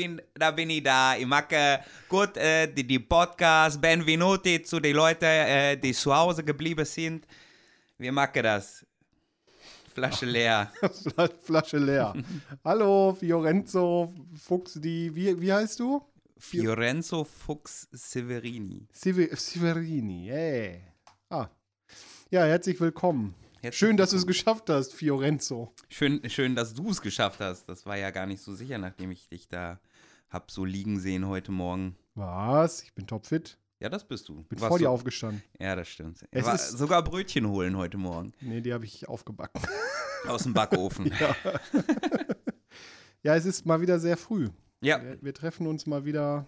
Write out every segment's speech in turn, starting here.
Bin, da bin ich da. Ich äh, gut äh, die, die Podcast. Benvenuti zu den Leuten, äh, die zu Hause geblieben sind. Wir machen das. Flasche leer. Fla- Flasche leer. Hallo, Fiorenzo, Fuchs, die, wie, wie heißt du? Fiorenzo Fuchs Severini. Sive- Severini, hey. Ah. Ja, herzlich willkommen. Herzlich Schön, dass du es geschafft hast, Fiorenzo. Schön, schön, dass du es geschafft hast. Das war ja gar nicht so sicher, nachdem ich dich da hab so liegen sehen heute Morgen. Was? Ich bin topfit. Ja, das bist du. Bin Warst vor dir du- aufgestanden. Ja, das stimmt. Es War ist- sogar Brötchen holen heute Morgen. Nee, die habe ich aufgebacken. Aus dem Backofen. ja. ja, es ist mal wieder sehr früh. ja. Wir, wir treffen uns mal wieder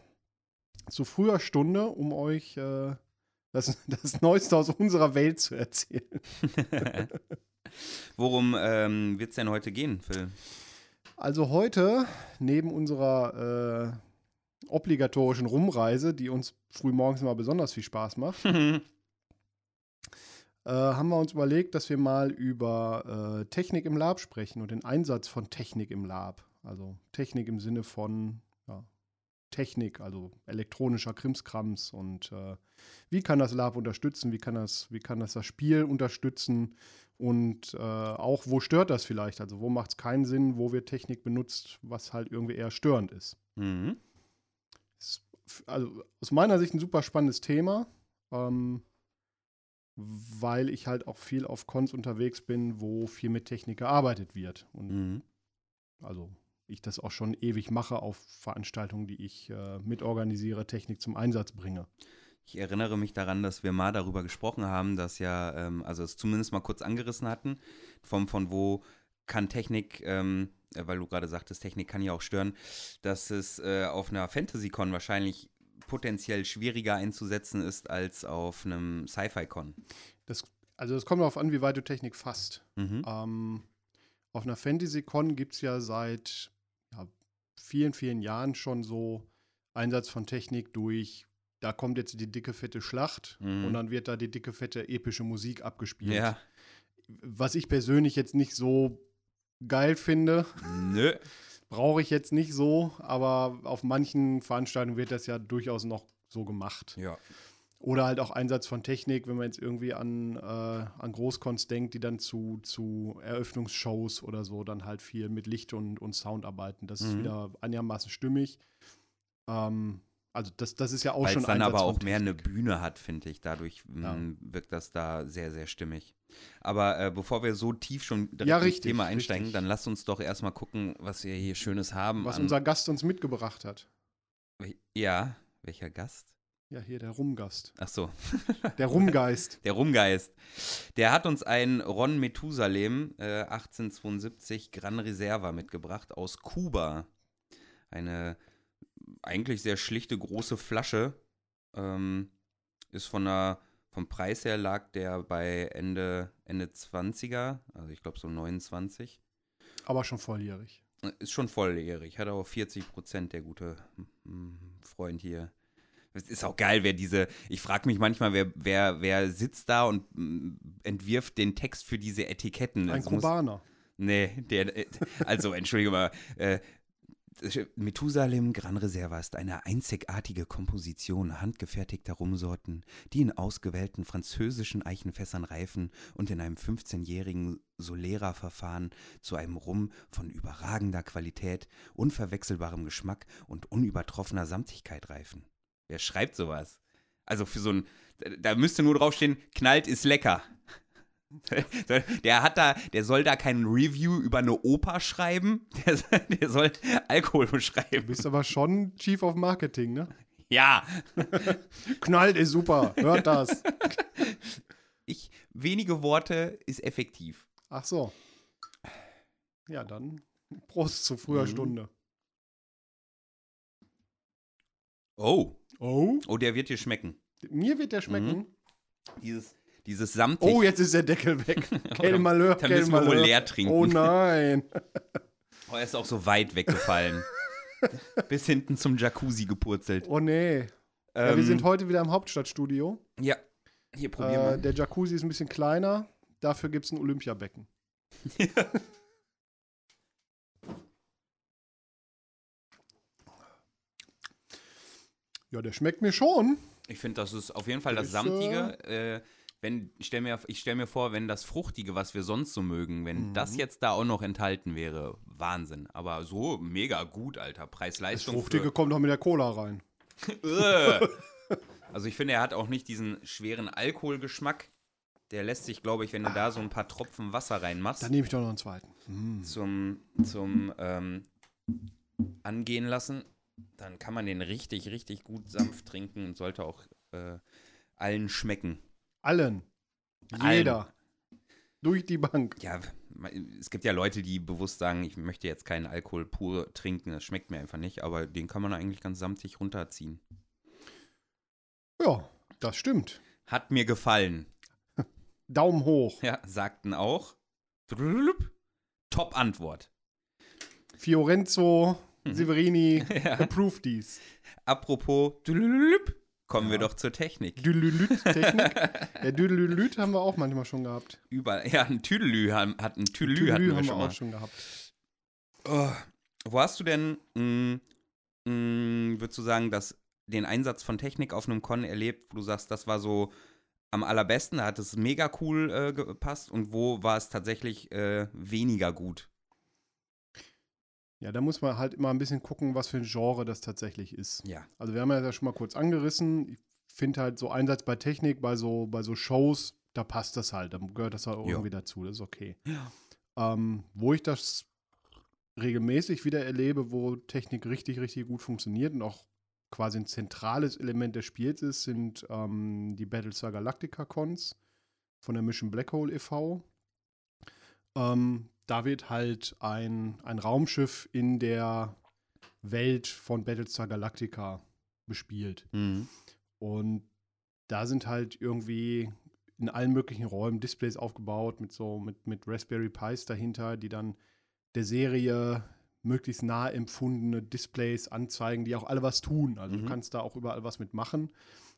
zu früher Stunde, um euch äh, das, das Neueste aus unserer Welt zu erzählen. Worum ähm, wird es denn heute gehen, Phil? Also heute, neben unserer äh, obligatorischen Rumreise, die uns frühmorgens immer besonders viel Spaß macht, äh, haben wir uns überlegt, dass wir mal über äh, Technik im Lab sprechen und den Einsatz von Technik im Lab. Also Technik im Sinne von ja, Technik, also elektronischer Krimskrams und äh, wie kann das Lab unterstützen, wie kann das, wie kann das das Spiel unterstützen und äh, auch wo stört das vielleicht, also wo macht es keinen Sinn, wo wird Technik benutzt, was halt irgendwie eher störend ist. mhm. Ist also aus meiner Sicht ein super spannendes Thema, ähm, weil ich halt auch viel auf Cons unterwegs bin, wo viel mit Technik gearbeitet wird. Und Mhm. also ich das auch schon ewig mache auf Veranstaltungen, die ich äh, mitorganisiere, Technik zum Einsatz bringe. Ich erinnere mich daran, dass wir mal darüber gesprochen haben, dass ja, ähm, also es zumindest mal kurz angerissen hatten, vom, von wo kann Technik, ähm, äh, weil du gerade sagtest, Technik kann ja auch stören, dass es äh, auf einer Fantasy-Con wahrscheinlich potenziell schwieriger einzusetzen ist als auf einem Sci-Fi-Con. Also es kommt darauf an, wie weit du Technik fasst. Mhm. Ähm, auf einer Fantasy-Con gibt es ja seit vielen, vielen Jahren schon so Einsatz von Technik durch, da kommt jetzt die dicke, fette Schlacht Mhm. und dann wird da die dicke, fette, epische Musik abgespielt. Ja, Was ich persönlich jetzt nicht so geil finde, nö. brauche ich jetzt nicht so, aber auf manchen Veranstaltungen wird das ja durchaus noch so gemacht. Ja. Oder halt auch Einsatz von Technik, wenn man jetzt irgendwie an, äh, an Großcons denkt, die dann zu, zu Eröffnungsshows oder so dann halt viel mit Licht und, und Sound arbeiten. Das ist Mhm. wieder einigermaßen stimmig. Ähm, also das, das ist ja auch Weil schon es dann Einsatz aber auch mehr eine. Bühne hat, finde ich. Dadurch Ja. m, wirkt das da sehr, sehr stimmig. Aber äh, bevor wir so tief schon direkt Ja, ins richtig, Thema einsteigen, richtig. dann lasst uns doch erstmal gucken, was wir hier Schönes haben. Was unser Gast uns mitgebracht hat. Ja, welcher Gast? Ja, hier der Rumgast. Ach so, Der Rumgeist. der Rumgeist. Der hat uns ein Ron Methusalem äh, 1872 Gran Reserva mitgebracht aus Kuba. Eine eigentlich sehr schlichte große Flasche. Ähm, ist von der, vom Preis her lag der bei Ende, Ende 20er, also ich glaube so 29. aber schon volljährig. Ist schon volljährig, hat aber 40 Prozent, der gute mm, Freund hier. Es ist auch geil, wer diese, ich frage mich manchmal, wer, wer, wer sitzt da und mm, entwirft den Text für diese Etiketten. Ein Das muss- Kubaner. Nee, der, also entschuldige mal, äh, Methusalem Gran Reserva ist eine einzigartige Komposition handgefertigter Rumsorten, die in ausgewählten französischen Eichenfässern reifen und in einem 15-jährigen Solera-Verfahren zu einem Rum von überragender Qualität, unverwechselbarem Geschmack und unübertroffener Samtigkeit reifen. Wer schreibt sowas? Also für so ein, da müsste nur draufstehen, knallt ist lecker. Der hat da, der soll da kein Review über eine Oper schreiben, der, soll- der soll Alkohol Du beschreiben. bist aber schon Chief of Marketing, ne? Ja. Knallt ist super. Hört das. Ich, wenige Worte ist effektiv. Ach so. Ja, dann Prost zu früher Mhm. Stunde. Oh. Oh. Oh, der wird dir schmecken. Mir wird der schmecken. Dieses, dieses samtig. Oh, jetzt ist der Deckel weg. Quel Malheur, Dann müssen wir wohl leer trinken. Oh nein. Oh, er ist auch so weit weggefallen. Bis hinten zum Jacuzzi gepurzelt. Oh nee. ja, wir Ähm, sind heute wieder im Hauptstadtstudio. Ja. Hier, probier Äh, mal. der Jacuzzi ist ein bisschen kleiner. Dafür gibt es ein Olympiabecken. Ja, der schmeckt mir schon. Ich finde, das ist auf jeden Fall das Ist, Samtige. Äh, wenn, ich stelle mir, ich stell mir vor, wenn das Fruchtige, was wir sonst so mögen, wenn Mhm. das jetzt da auch noch enthalten wäre, Wahnsinn. Aber so mega gut, Alter. Das Preis-Leistung. Fruchtige kommt doch mit der Cola rein. Ugh. also ich finde, er hat auch nicht diesen schweren Alkoholgeschmack. Der lässt sich, glaube ich, wenn du da so ein paar Tropfen Wasser reinmachst, Dann nehme ich doch noch einen zweiten. Mm. zum, zum ähm, Angehen lassen, dann kann man den richtig, richtig gut sanft trinken und sollte auch äh, allen schmecken. Allen. Allen. Jeder. Durch die Bank. Ja, es gibt ja Leute, die bewusst sagen, ich möchte jetzt keinen Alkohol pur trinken, das schmeckt mir einfach nicht, aber den kann man eigentlich ganz samtig runterziehen. Ja, das stimmt. Hat mir gefallen. Daumen hoch. Ja, sagten auch. Top Antwort. Fiorenzo. Severini, Ja. approved dies. Apropos, kommen wir Ja. doch zur Technik. Düdelülüt-Technik. ja, haben wir auch manchmal schon gehabt. Überall, ja, ein Tüdelü haben- hat ein Tüdelü Tüdelü hatten wir haben schon wir mal. auch schon gehabt. Oh, wo hast du denn, mh, mh, würdest du sagen, dass den Einsatz von Technik auf einem Con erlebt, wo du sagst, das war so am allerbesten, da hat es mega cool äh, gepasst und wo war es tatsächlich äh, weniger gut? Ja, da muss man halt immer ein bisschen gucken, was für ein Genre das tatsächlich ist. Ja. Also wir haben ja schon mal kurz angerissen. Ich finde halt so Einsatz bei Technik, bei so, bei so Shows, da passt das halt. Da gehört das halt Ja. irgendwie dazu. Das ist okay. Ja. Ähm, wo ich das regelmäßig wieder erlebe, wo Technik richtig, richtig gut funktioniert und auch quasi ein zentrales Element des Spiels ist, sind ähm, die Battlestar Galactica Cons von der Mission Black Hole e.V. Ähm, da wird halt ein, ein Raumschiff in der Welt von Battlestar Galactica bespielt. Mhm. Und da sind halt irgendwie in allen möglichen Räumen Displays aufgebaut mit so mit, mit Raspberry Pis dahinter, die dann der Serie möglichst nah empfundene Displays anzeigen, die auch alle was tun. Also Mhm. du kannst da auch überall was mitmachen.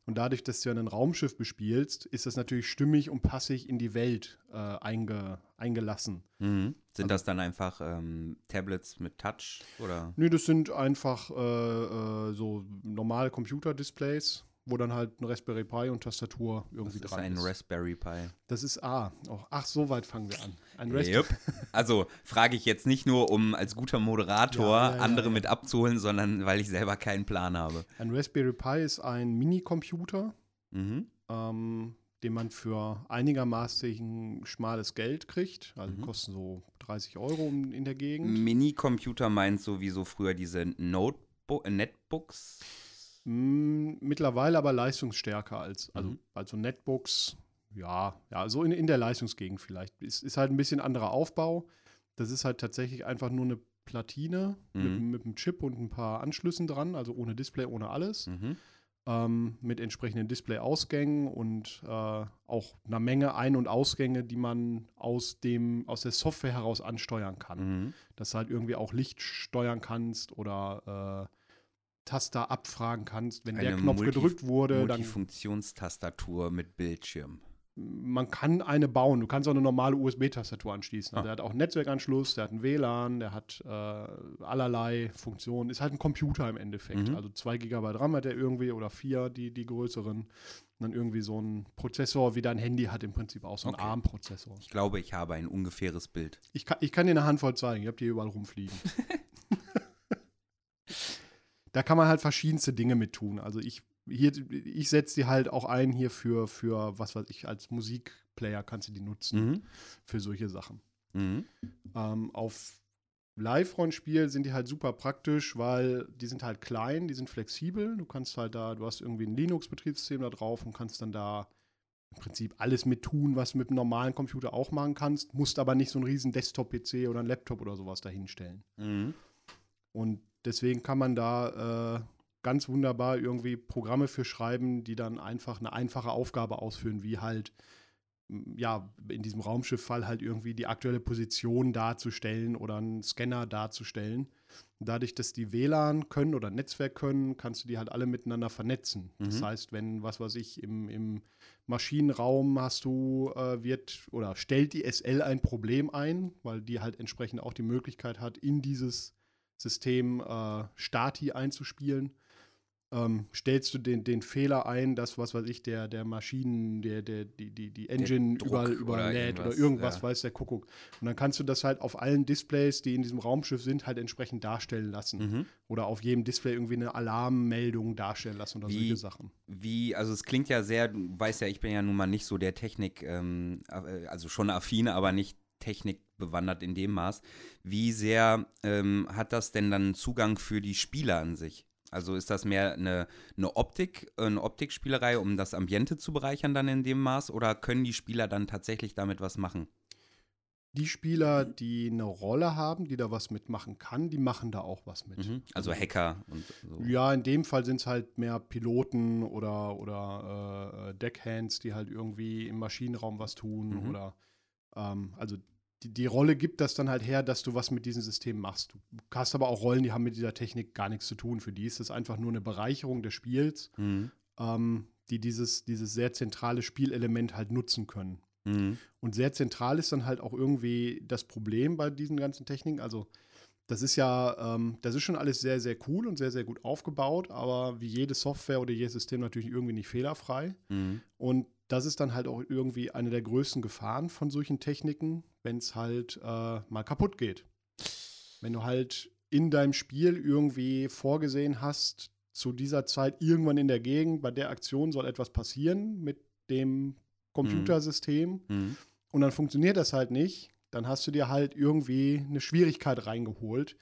Und dadurch, dass du ja ein Raumschiff bespielst, ist das natürlich stimmig und passig in die Welt äh, einge, eingelassen. Mhm. Sind das dann einfach ähm, Tablets mit Touch oder? Nö, das sind einfach äh, äh, so normale Computer-Displays, wo dann halt ein Raspberry Pi und Tastatur Das irgendwie ist dran ein ist. Raspberry Pi. Das ist A. Oh, ach, so weit fangen wir an. Ein Yep. Also frage ich jetzt nicht nur, um als guter Moderator Ja, ja, ja, andere mit abzuholen, sondern weil ich selber keinen Plan habe. Ein Raspberry Pi ist ein Minicomputer, Mhm. ähm, den man für einigermaßen schmales Geld kriegt. Also Mhm. kosten so 30 Euro in der Gegend. Mini-Computer meint sowieso früher diese Notebook, äh, Netbooks. Mittlerweile aber leistungsstärker als, also, Mhm. also Netbooks, ja, ja, so in, in der Leistungsgegend vielleicht. Ist, ist halt ein bisschen anderer Aufbau. Das ist halt tatsächlich einfach nur eine Platine mit, Mhm. mit einem Chip und ein paar Anschlüssen dran, also ohne Display, ohne alles. Mhm. ähm, mit entsprechenden Display-Ausgängen und äh, auch einer Menge Ein- und Ausgänge, die man aus, dem, aus der Software heraus ansteuern kann. Mhm. Dass du halt irgendwie auch Licht steuern kannst oder äh, Taster abfragen kannst. Wenn der Eine Knopf Multi- gedrückt wurde, dann Multifunktionstastatur mit Bildschirm. man kann eine bauen. Du kannst auch eine normale USB-Tastatur anschließen. Ah. Der hat auch einen Netzwerkanschluss, der hat einen WLAN, der hat äh, allerlei Funktionen. Ist halt ein Computer im Endeffekt. Mhm. Also 2 GB RAM hat er irgendwie oder 4, die, die größeren. Und dann irgendwie so ein Prozessor, wie dein Handy hat im Prinzip auch so ein Okay. ARM-Prozessor. Ich glaube, ich habe ein ungefähres Bild. Ich kann, ich kann dir eine Handvoll zeigen. Ich habe die hier überall rumfliegen. da kann man halt verschiedenste Dinge mit tun. Also ich, hier, ich setze die halt auch ein hier für, für, was weiß ich, als Musikplayer kannst du die nutzen Mhm. für solche Sachen. Mhm. Ähm, auf Live-Rollenspiel sind die halt super praktisch, weil die sind halt klein, die sind flexibel. Du kannst halt da, du hast irgendwie ein Linux-Betriebssystem da drauf und kannst dann da im Prinzip alles mit tun, was du mit einem normalen Computer auch machen kannst, musst aber nicht so einen riesen Desktop-PC oder einen Laptop oder sowas dahinstellen. Mhm. Und deswegen kann man da äh, ganz wunderbar irgendwie Programme für schreiben, die dann einfach eine einfache Aufgabe ausführen, wie halt ja, in diesem Raumschifffall halt irgendwie die aktuelle Position darzustellen oder einen Scanner darzustellen. Dadurch, dass die WLAN können oder Netzwerk können, kannst du die halt alle miteinander vernetzen. Mhm. Das heißt, wenn, was weiß ich, im, im Maschinenraum hast du, äh, wird oder stellt die SL ein Problem ein, weil die halt entsprechend auch die Möglichkeit hat, in dieses System äh, Stati einzuspielen ähm, stellst du den, den Fehler ein, dass, was weiß ich, der, der Maschinen, der, der, die, die, die Engine überall überlädt oder, oder irgendwas, ja. weiß der Kuckuck. Und dann kannst du das halt auf allen Displays, die in diesem Raumschiff sind, halt entsprechend darstellen lassen. Mhm. Oder auf jedem Display irgendwie eine Alarmmeldung darstellen lassen oder wie, solche Sachen. Wie, also es klingt ja sehr, du weißt ja, ich bin ja nun mal nicht so der Technik, ähm, äh, also schon affin, aber nicht Technik bewandert in dem Maß. Wie sehr ähm, hat das denn dann Zugang für die Spieler an sich? Also ist das mehr eine, eine Optik, eine Optikspielerei, um das Ambiente zu bereichern dann in dem Maß oder können die Spieler dann tatsächlich damit was machen? Die Spieler, die eine Rolle haben, die da was mitmachen kann, die machen da auch was mit. Mhm. Also Hacker und so. Ja, in dem Fall sind es halt mehr Piloten oder, oder äh, Deckhands, die halt irgendwie im Maschinenraum was tun mhm. oder ähm, also die, die, Rolle gibt das dann halt her, dass du was mit diesem System machst. Du hast aber auch Rollen, die haben mit dieser Technik gar nichts zu tun. Für die ist das einfach nur eine Bereicherung des Spiels, mhm. ähm, die dieses, dieses sehr zentrale Spielelement halt nutzen können. Mhm. Und sehr zentral ist dann halt auch irgendwie das Problem bei diesen ganzen Techniken. Also, das ist ja, ähm, das ist schon alles sehr, sehr cool und sehr, sehr gut aufgebaut, aber wie jede Software oder jedes System natürlich irgendwie nicht fehlerfrei. Mhm. Und das ist dann halt auch irgendwie eine der größten Gefahren von solchen Techniken, wenn es halt äh, mal kaputt geht. Wenn du halt in deinem Spiel irgendwie vorgesehen hast, zu dieser Zeit irgendwann in der Gegend, bei der Aktion soll etwas passieren mit dem Computersystem mhm. mhm. und dann funktioniert das halt nicht, dann hast du dir halt irgendwie eine Schwierigkeit reingeholt,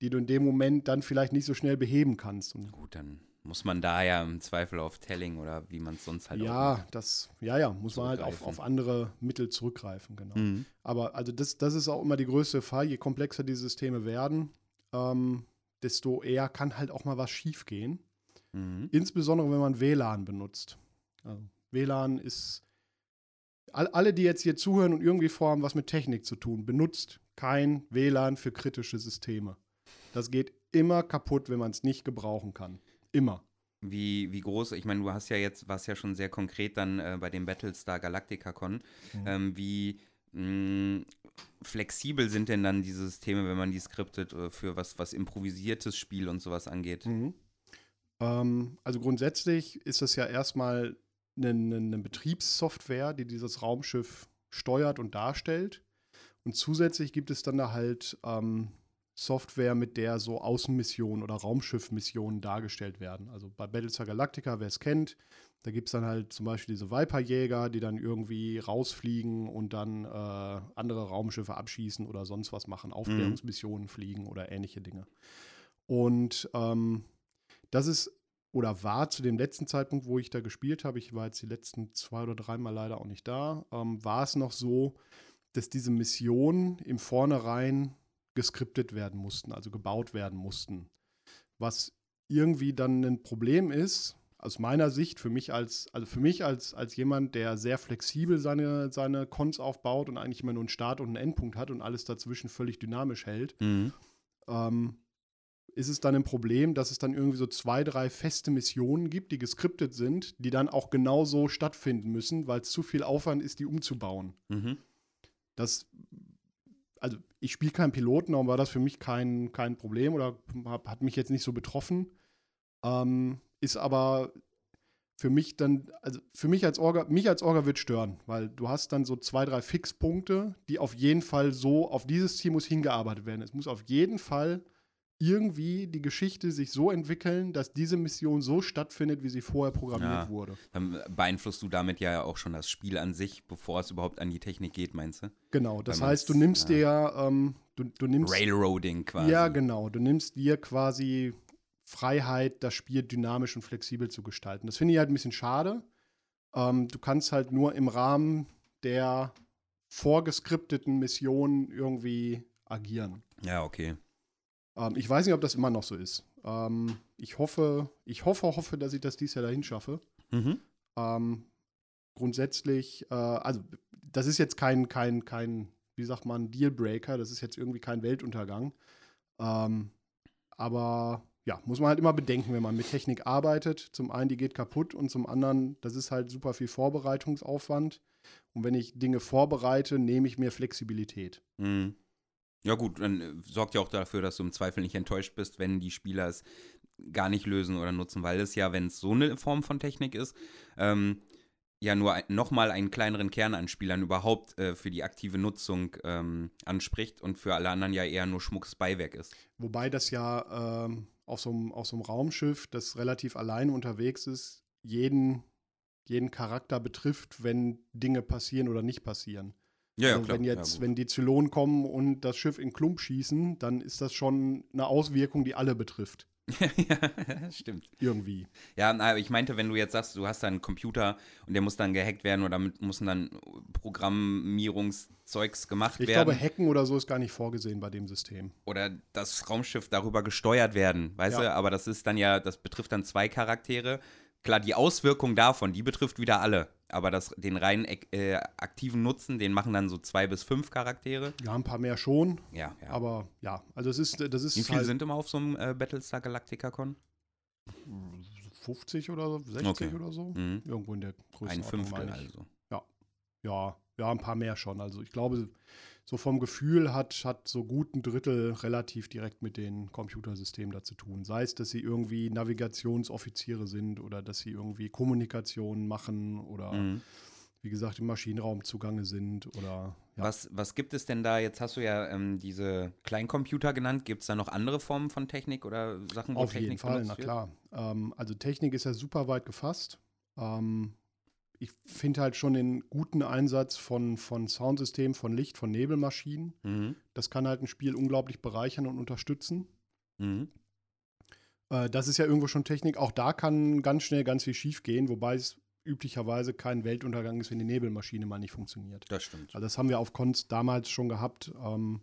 die du in dem Moment dann vielleicht nicht so schnell beheben kannst. Und Gut, dann muss man da ja im Zweifel auf Telling oder wie man es sonst halt ja, das, ja, ja, muss man halt auf, auf andere Mittel zurückgreifen, genau. Mhm. Aber also das, das ist auch immer die größte Gefahr, je komplexer die Systeme werden, ähm, desto eher kann halt auch mal was schiefgehen. Mhm. Insbesondere, wenn man WLAN benutzt. Also, WLAN ist, all, alle, die jetzt hier zuhören und irgendwie vorhaben, was mit Technik zu tun, benutzt kein WLAN für kritische Systeme. Das geht immer kaputt, wenn man es nicht gebrauchen kann. Immer. Wie, wie groß, ich meine, du hast ja jetzt, warst ja schon sehr konkret dann äh, bei dem Battlestar Galactica Con. Mhm. Ähm, wie mh, mm, flexibel sind denn dann diese Systeme, wenn man die skriptet, äh, für was, was improvisiertes Spiel und sowas angeht? Mhm. Ähm, also grundsätzlich ist das ja erstmal eine, eine Betriebssoftware, die dieses Raumschiff steuert und darstellt. Und zusätzlich gibt es dann da halt ähm, Software, mit der so Außenmissionen oder Raumschiffmissionen dargestellt werden. Also bei Battlestar Galactica, wer es kennt, da gibt es dann halt zum Beispiel diese Viper-Jäger, die dann irgendwie rausfliegen und dann äh, andere Raumschiffe abschießen oder sonst was machen, Aufklärungsmissionen mhm. fliegen oder ähnliche Dinge. Und ähm, das ist oder war zu dem letzten Zeitpunkt, wo ich da gespielt habe, ich war jetzt die letzten zwei oder dreimal leider auch nicht da, ähm, war es noch so, dass diese Missionen im Vornherein geskriptet werden mussten, also gebaut werden mussten. Was irgendwie dann ein Problem ist, aus meiner Sicht, für mich als, also für mich als, als jemand, der sehr flexibel seine, seine Cons aufbaut und eigentlich immer nur einen Start und einen Endpunkt hat und alles dazwischen völlig dynamisch hält, mhm. ähm, ist es dann ein Problem, dass es dann irgendwie so zwei, drei feste Missionen gibt, die geskriptet sind, die dann auch genauso stattfinden müssen, weil es zu viel Aufwand ist, die umzubauen. Mhm. Das also ich spiele keinen Piloten, darum war das für mich kein, kein Problem oder hab, hat mich jetzt nicht so betroffen. Ähm, ist aber für mich dann, also für mich als Orga, mich als Orga wird stören, weil du hast dann so zwei, drei Fixpunkte, die auf jeden Fall so, auf dieses Ziel muss hingearbeitet werden. Es muss auf jeden Fall irgendwie die Geschichte sich so entwickeln, dass diese Mission so stattfindet, wie sie vorher programmiert Ja. wurde. Dann beeinflusst du damit ja auch schon das Spiel an sich, bevor es überhaupt an die Technik geht, meinst du? Genau, das heißt, du nimmst ja. dir ja, ähm, du, du nimmst Railroading quasi. Ja, genau. Du nimmst dir quasi Freiheit, das Spiel dynamisch und flexibel zu gestalten. Das finde ich halt ein bisschen schade. Ähm, du kannst halt nur im Rahmen der vorgeskripteten Missionen irgendwie agieren. Ja, okay. Ähm, ich weiß nicht, ob das immer noch so ist. Ähm, ich hoffe, ich hoffe, hoffe, dass ich das dieses Jahr dahin schaffe. Mhm. Ähm, grundsätzlich, äh, also das ist jetzt kein, kein, kein, wie sagt man, Dealbreaker, das ist jetzt irgendwie kein Weltuntergang. Ähm, aber ja, muss man halt immer bedenken, wenn man mit Technik arbeitet. Zum einen, die geht kaputt und zum anderen, das ist halt super viel Vorbereitungsaufwand. Und wenn ich Dinge vorbereite, nehme ich mir Flexibilität. Mhm. Ja, gut, dann äh, sorgt ja auch dafür, dass du im Zweifel nicht enttäuscht bist, wenn die Spieler es gar nicht lösen oder nutzen, weil es ja, wenn es so eine Form von Technik ist, ähm, ja nur ein, nochmal einen kleineren Kern an Spielern überhaupt äh, für die aktive Nutzung ähm, anspricht und für alle anderen ja eher nur schmuckes Beiwerk ist. Wobei das ja ähm, auf, so einem, auf so einem Raumschiff, das relativ allein unterwegs ist, jeden, jeden Charakter betrifft, wenn Dinge passieren oder nicht passieren. Ja, also wenn jetzt, ja, wenn die Zylonen kommen und das Schiff in Klump schießen, dann ist das schon eine Auswirkung, die alle betrifft. ja, stimmt. Irgendwie. Ja, aber ich meinte, wenn du jetzt sagst, du hast da einen Computer und der muss dann gehackt werden oder damit müssen dann Programmierungszeugs gemacht Ich werden. glaube, Hacken oder so ist gar nicht vorgesehen bei dem System. oder das Raumschiff darüber gesteuert werden, weißt Ja. du? Aber das ist dann ja, das betrifft dann zwei Charaktere. Klar, die Auswirkung davon, die betrifft wieder alle. Aber das, den rein äh, aktiven Nutzen, den machen dann so zwei bis fünf Charaktere. Ja, ein paar mehr schon, Ja, ja. aber ja, also es ist, das ist Wie viele halt sind immer auf so einem äh, Battlestar Galactica Con? 50 oder so, 60 Okay. oder so. Mhm. Irgendwo in der Größe. Ein Fünftel also. Ja, ja, ein paar mehr schon. Also ich glaube, so vom Gefühl hat, hat so gut ein Drittel relativ direkt mit den Computersystemen da zu tun. Sei es, dass sie irgendwie Navigationsoffiziere sind oder dass sie irgendwie Kommunikation machen oder Mhm. wie gesagt im Maschinenraum zugange sind oder ja. Was, was gibt es denn da? Jetzt hast du ja ähm, diese Kleincomputer genannt. Gibt es da noch andere Formen von Technik oder Sachen, wo Auf Technik jeden Fall, na wird? klar. Ähm, also Technik ist ja super weit gefasst. Ähm, ich finde halt schon den guten Einsatz von, von Soundsystemen, von Licht, von Nebelmaschinen. Mhm. Das kann halt ein Spiel unglaublich bereichern und unterstützen. Mhm. Äh, das ist ja irgendwo schon Technik. Auch da kann ganz schnell ganz viel schief gehen, wobei es üblicherweise kein Weltuntergang ist, wenn die Nebelmaschine mal nicht funktioniert. Das stimmt. Also das haben wir auf Cons damals schon gehabt, ähm,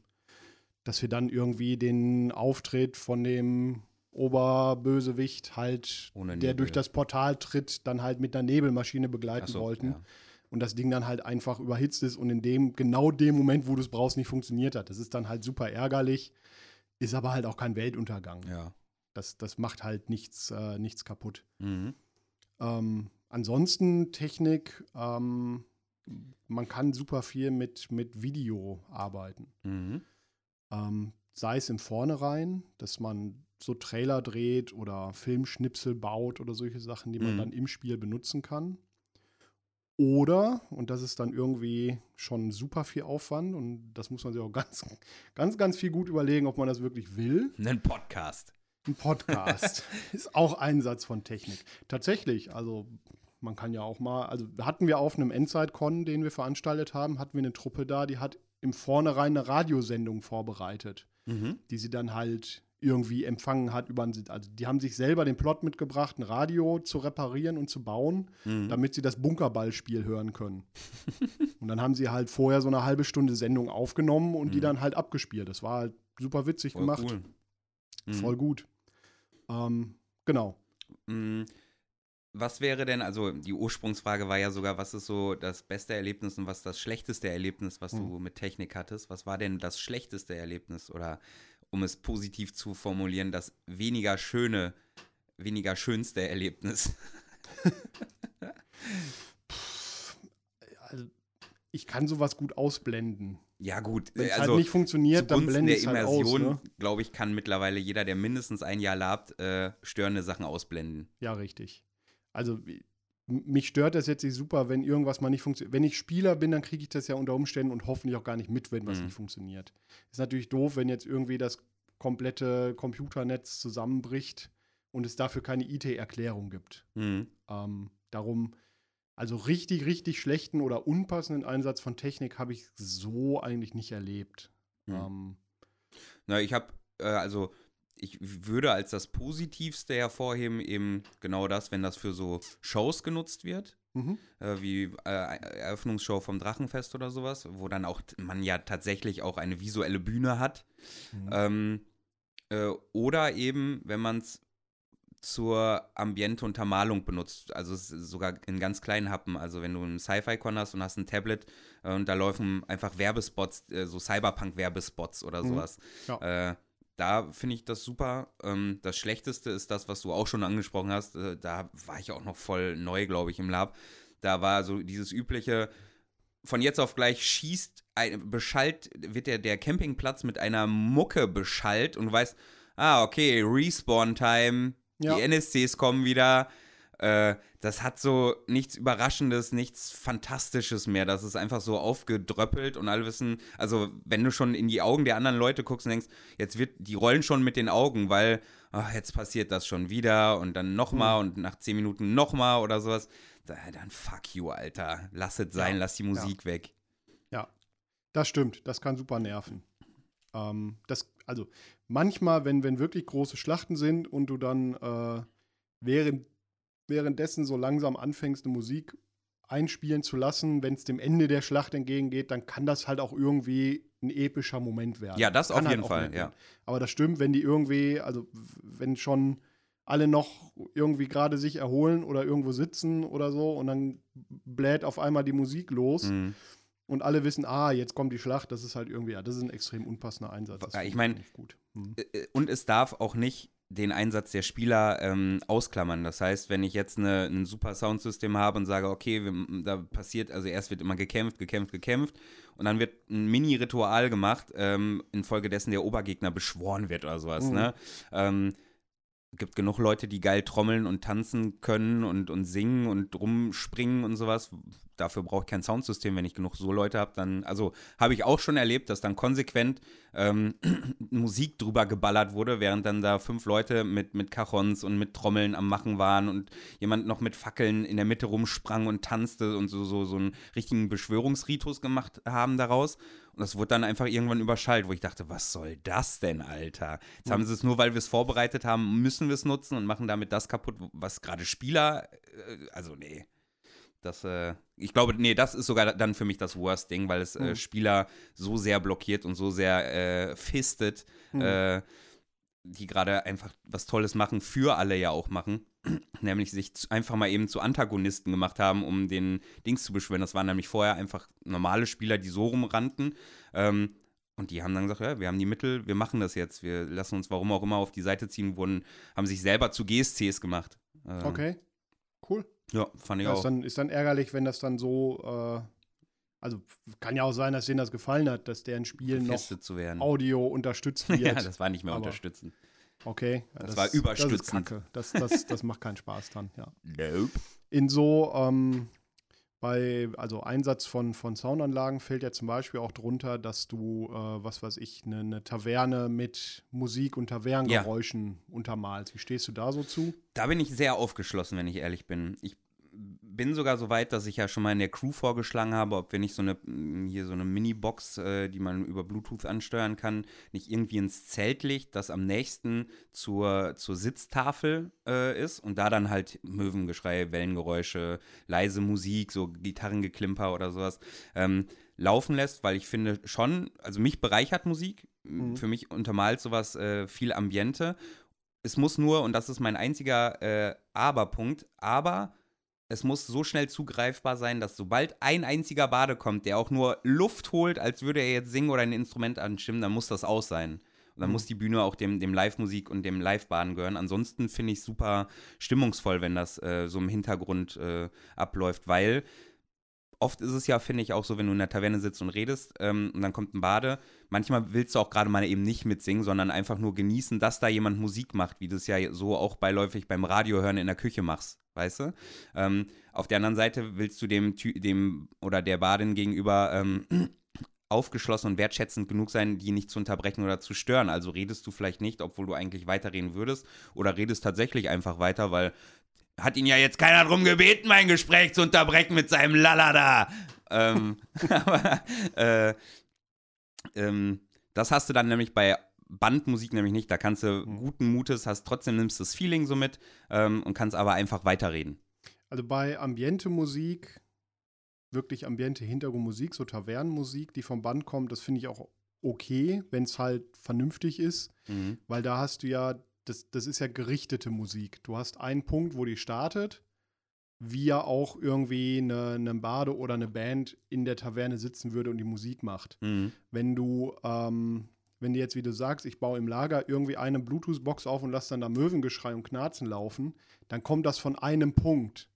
dass wir dann irgendwie den Auftritt von dem Oberbösewicht halt, der durch das Portal tritt, dann halt mit einer Nebelmaschine begleiten so, wollten. ja. Und das Ding dann halt einfach überhitzt ist und in dem, genau dem Moment, wo du es brauchst, nicht funktioniert hat. Das ist dann halt super ärgerlich, ist aber halt auch kein Weltuntergang. Ja. Das, das macht halt nichts, äh, nichts kaputt. Mhm. Ähm, ansonsten Technik, ähm, man kann super viel mit, mit Video arbeiten. Mhm. Ähm, sei es im Vornherein, dass man so Trailer dreht oder Filmschnipsel baut oder solche Sachen, die man Mhm. dann im Spiel benutzen kann. Oder, und das ist dann irgendwie schon super viel Aufwand und das muss man sich auch ganz, ganz, ganz viel gut überlegen, ob man das wirklich will. Einen Podcast. Ein Podcast ist auch Einsatz von Technik. Tatsächlich, also man kann ja auch mal, also hatten wir auf einem Endzeit-Con, den wir veranstaltet haben, hatten wir eine Truppe da, die hat im Vornherein eine Radiosendung vorbereitet, Mhm. die sie dann halt irgendwie empfangen hat über ein, also die haben sich selber den Plot mitgebracht, ein Radio zu reparieren und zu bauen, Mhm. damit sie das Bunkerballspiel hören können. und dann haben sie halt vorher so eine halbe Stunde Sendung aufgenommen und die Mhm. dann halt abgespielt. Das war halt super witzig Voll gemacht. cool. Mhm. Voll gut. Ähm, genau. Mm, Was wäre denn, also die Ursprungsfrage war ja sogar, was ist so das beste Erlebnis und was das schlechteste Erlebnis, was du Hm. mit Technik hattest? Was war denn das schlechteste Erlebnis oder um es positiv zu formulieren, das weniger schöne, weniger schönste Erlebnis? Also, ich kann sowas gut ausblenden. Ja gut, Wenn es also halt nicht funktioniert, dann blende ich es halt aus. Immersion, Ne? glaube ich, kann mittlerweile jeder, der mindestens ein Jahr labt, äh, störende Sachen ausblenden. Ja, richtig. Also mich stört das jetzt nicht super, wenn irgendwas mal nicht funktioniert. Wenn ich Spieler bin, dann kriege ich das ja unter Umständen und hoffentlich auch gar nicht mit, wenn was Mhm. nicht funktioniert. Ist natürlich doof, wenn jetzt irgendwie das komplette Computernetz zusammenbricht und es dafür keine IT-Erklärung gibt. Mhm. Ähm, darum, also richtig, richtig schlechten oder unpassenden Einsatz von Technik habe ich so eigentlich nicht erlebt. Mhm. Ähm, Na, ich habe, äh, also ich würde als das Positivste hervorheben, eben genau das, wenn das für so Shows genutzt wird, mhm. äh, wie äh, Eröffnungsshow vom Drachenfest oder sowas, wo dann auch man ja tatsächlich auch eine visuelle Bühne hat. Mhm. Ähm, äh, oder eben, wenn man es zur Ambiente-Untermalung benutzt, also sogar in ganz kleinen Happen. Also wenn du einen Sci-Fi-Con hast und hast ein Tablet äh, und da laufen einfach Werbespots, äh, so Cyberpunk-Werbespots oder Mhm. sowas. Ja. Äh, da finde ich das super. Ähm, das Schlechteste ist das, was du auch schon angesprochen hast. Äh, da war ich auch noch voll neu, glaube ich, im Lab. Da war so dieses übliche, von jetzt auf gleich schießt, ein, beschallt, wird der, der Campingplatz mit einer Mucke beschallt und du weißt, ah, okay, Respawn-Time, Ja. die NSCs kommen wieder. Äh, das hat so nichts Überraschendes, nichts Fantastisches mehr. Das ist einfach so aufgedröppelt und alle wissen, also wenn du schon in die Augen der anderen Leute guckst und denkst, jetzt wird, die rollen schon mit den Augen, weil ach, jetzt passiert das schon wieder und dann nochmal und nach zehn Minuten nochmal oder sowas. Da, dann fuck you, Alter. Lass es sein, Ja, lass die Musik weg. Das stimmt, das kann super nerven. Ähm, das, also manchmal, wenn, wenn wirklich große Schlachten sind und du dann äh, während, währenddessen so langsam anfängst, eine Musik einspielen zu lassen, wenn es dem Ende der Schlacht entgegengeht, dann kann das halt auch irgendwie ein epischer Moment werden. Ja, das Kann auf halt jeden auch Fall, ja. Aber das stimmt, wenn die irgendwie, also wenn schon alle noch irgendwie gerade sich erholen oder irgendwo sitzen oder so und dann bläht auf einmal die Musik los Mhm. und alle wissen, ah, jetzt kommt die Schlacht, das ist halt irgendwie, ja, das ist ein extrem unpassender Einsatz. Das Ja, ich finde mein- nicht gut. Hm. Äh, Und es darf auch nicht den Einsatz der Spieler ähm, ausklammern. Das heißt, wenn ich jetzt eine, ein super Soundsystem habe und sage, okay, wir, da passiert, also erst wird immer gekämpft, gekämpft, gekämpft und dann wird ein Mini-Ritual gemacht, ähm, infolgedessen der Obergegner beschworen wird oder sowas. Mhm. Ne? Ähm, gibt genug Leute, die geil trommeln und tanzen können und, und singen und rumspringen und sowas. Dafür brauche ich kein Soundsystem, wenn ich genug so Leute habe. Dann, also habe ich auch schon erlebt, dass dann konsequent ähm, Musik drüber geballert wurde, während dann da fünf Leute mit, mit Cajons und mit Trommeln am Machen waren und jemand noch mit Fackeln in der Mitte rumsprang und tanzte und so, so, so einen richtigen Beschwörungsritus gemacht haben daraus. Und das wurde dann einfach irgendwann überschallt, wo ich dachte, was soll das denn, Alter? Jetzt haben sie es nur, weil wir es vorbereitet haben, müssen wir es nutzen und machen damit das kaputt, was gerade Spieler, äh, also nee. Das, äh, ich glaube, nee, das ist sogar dann für mich das Worst-Ding, weil es äh, Mhm. Spieler so sehr blockiert und so sehr äh, fistet, Mhm. die gerade einfach was Tolles machen, für alle ja auch machen. nämlich sich einfach mal eben zu Antagonisten gemacht haben, um den Dings zu beschwören. Das waren nämlich vorher einfach normale Spieler, die so rumrannten. Ähm, und die haben dann gesagt, ja, wir haben die Mittel, wir machen das jetzt. Wir lassen uns warum auch immer auf die Seite ziehen, wurden, haben sich selber zu GSCs gemacht. Ähm, Okay, cool. Ja, fand ich Ja, auch. ist, dann, ist dann ärgerlich, wenn das dann so, äh, also kann ja auch sein, dass denen das gefallen hat, dass deren Spiel noch gefestet zu werden. Audio unterstützt wird. ja, das war nicht mehr Aber- unterstützen. okay. ja, Das war überstützend. Das, das, das, das macht keinen Spaß dann, ja. Nope. in so, ähm, bei, also Einsatz von, von Soundanlagen fällt ja zum Beispiel auch drunter, dass du, äh, was weiß ich, eine ne Taverne mit Musik und Tavernengeräuschen untermalst. Wie stehst du da so zu? Da bin ich sehr aufgeschlossen, wenn ich ehrlich bin. Ich bin sogar so weit, dass ich ja schon mal in der Crew vorgeschlagen habe, ob wir nicht so eine, mm, hier so eine Mini-Box, äh, die man über Bluetooth ansteuern kann, nicht irgendwie ins Zelt legt, das am nächsten zur, zur Sitztafel äh, ist und da dann halt Möwengeschrei, Wellengeräusche, leise Musik, so Gitarrengeklimper oder sowas, ähm, laufen lässt, weil ich finde schon, also mich bereichert Musik, Mhm. für mich untermalt sowas äh, viel Ambiente. Es muss nur, und das ist mein einziger äh, Aber-Punkt, aber es muss so schnell zugreifbar sein, dass sobald ein einziger Bade kommt, der auch nur Luft holt, als würde er jetzt singen oder ein Instrument anstimmen, dann muss das aus sein. Und dann Mhm. muss die Bühne auch dem, dem Live-Musik und dem Live-Baden gehören. Ansonsten finde ich es super stimmungsvoll, wenn das äh, so im Hintergrund äh, abläuft, weil oft ist es ja, finde ich, auch so, wenn du in der Taverne sitzt und redest ähm, und dann kommt ein Bade. Manchmal willst du auch gerade mal eben nicht mitsingen, sondern einfach nur genießen, dass da jemand Musik macht, wie du es ja so auch beiläufig beim Radio hören in der Küche machst, weißt du? Ähm, auf der anderen Seite willst du dem, dem oder der Badin gegenüber ähm, aufgeschlossen und wertschätzend genug sein, die nicht zu unterbrechen oder zu stören. Also redest du vielleicht nicht, obwohl du eigentlich weiterreden würdest, oder redest tatsächlich einfach weiter, weil hat ihn ja jetzt keiner drum gebeten, mein Gespräch zu unterbrechen mit seinem Lala da. ähm, aber äh, ähm, das hast du dann nämlich bei Bandmusik nämlich nicht. Da kannst du Mhm. guten Mutes, hast trotzdem nimmst das Feeling so mit ähm, und kannst aber einfach weiterreden. Also bei Ambiente-Musik, wirklich Ambiente Hintergrundmusik, so Tavernenmusik, die vom Band kommt, das finde ich auch okay, wenn es halt vernünftig ist, Mhm. weil da hast du ja, das, das ist ja gerichtete Musik. Du hast einen Punkt, wo die startet, wie ja auch irgendwie eine, eine Bade oder eine Band in der Taverne sitzen würde und die Musik macht. Mhm. Wenn du, ähm, wenn du jetzt, wie du sagst, ich baue im Lager irgendwie eine Bluetooth-Box auf und lasse dann da Möwengeschrei und Knarzen laufen, dann kommt das von einem Punkt.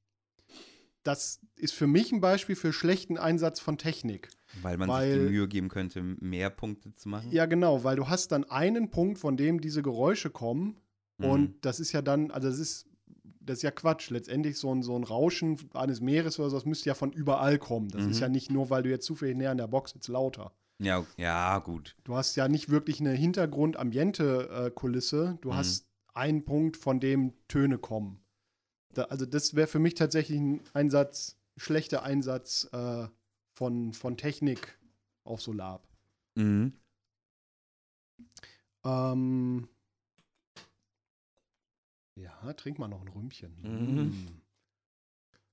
Das ist für mich ein Beispiel für schlechten Einsatz von Technik. Weil man Weil- sich die Mühe geben könnte, mehr Punkte zu machen. Ja, genau, weil du hast dann einen Punkt, von dem diese Geräusche kommen. Mhm. Und das ist ja dann, also das ist, das ist ja Quatsch. Letztendlich so ein, so ein Rauschen eines Meeres oder so, das müsste ja von überall kommen. Das Mhm. ist ja nicht nur, weil du jetzt zufällig näher an der Box sitzt, lauter. Ja, ja, gut. Du hast ja nicht wirklich eine Hintergrund-Ambiente-Kulisse. Du Mhm. hast einen Punkt, von dem Töne kommen. Da, also das wäre für mich tatsächlich ein Einsatz, schlechter Einsatz äh, von, von Technik auf Solar. Mhm. Ähm, ja, trink mal noch ein Rümpchen. Mhm. Mm.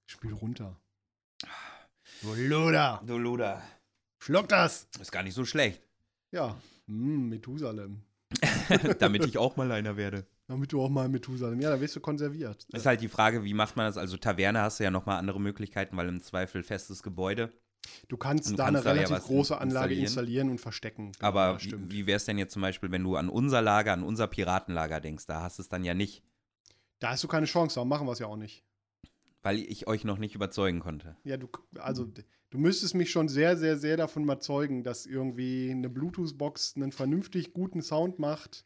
Spiel runter. Du Luder, Du Luder. Schluck das. Ist gar nicht so schlecht. Ja, mm, Methusalem. Damit ich auch mal einer werde. Damit du auch mal Methusalem. Ja, dann wirst du konserviert. Ist halt die Frage, wie macht man das? Also Taverne hast du ja nochmal andere Möglichkeiten, weil im Zweifel festes Gebäude. Du kannst Du da kannst eine ja relativ was große Anlage installieren. installieren und verstecken. Genau, Aber wie, wie wäre es denn jetzt zum Beispiel, wenn du an unser Lager, an unser Piratenlager denkst? Da hast du es dann ja nicht, Da hast du keine Chance, darum machen wir es ja auch nicht. Weil ich euch noch nicht überzeugen konnte. Ja, du, also du müsstest mich schon sehr, sehr, sehr davon überzeugen, dass irgendwie eine Bluetooth-Box einen vernünftig guten Sound macht.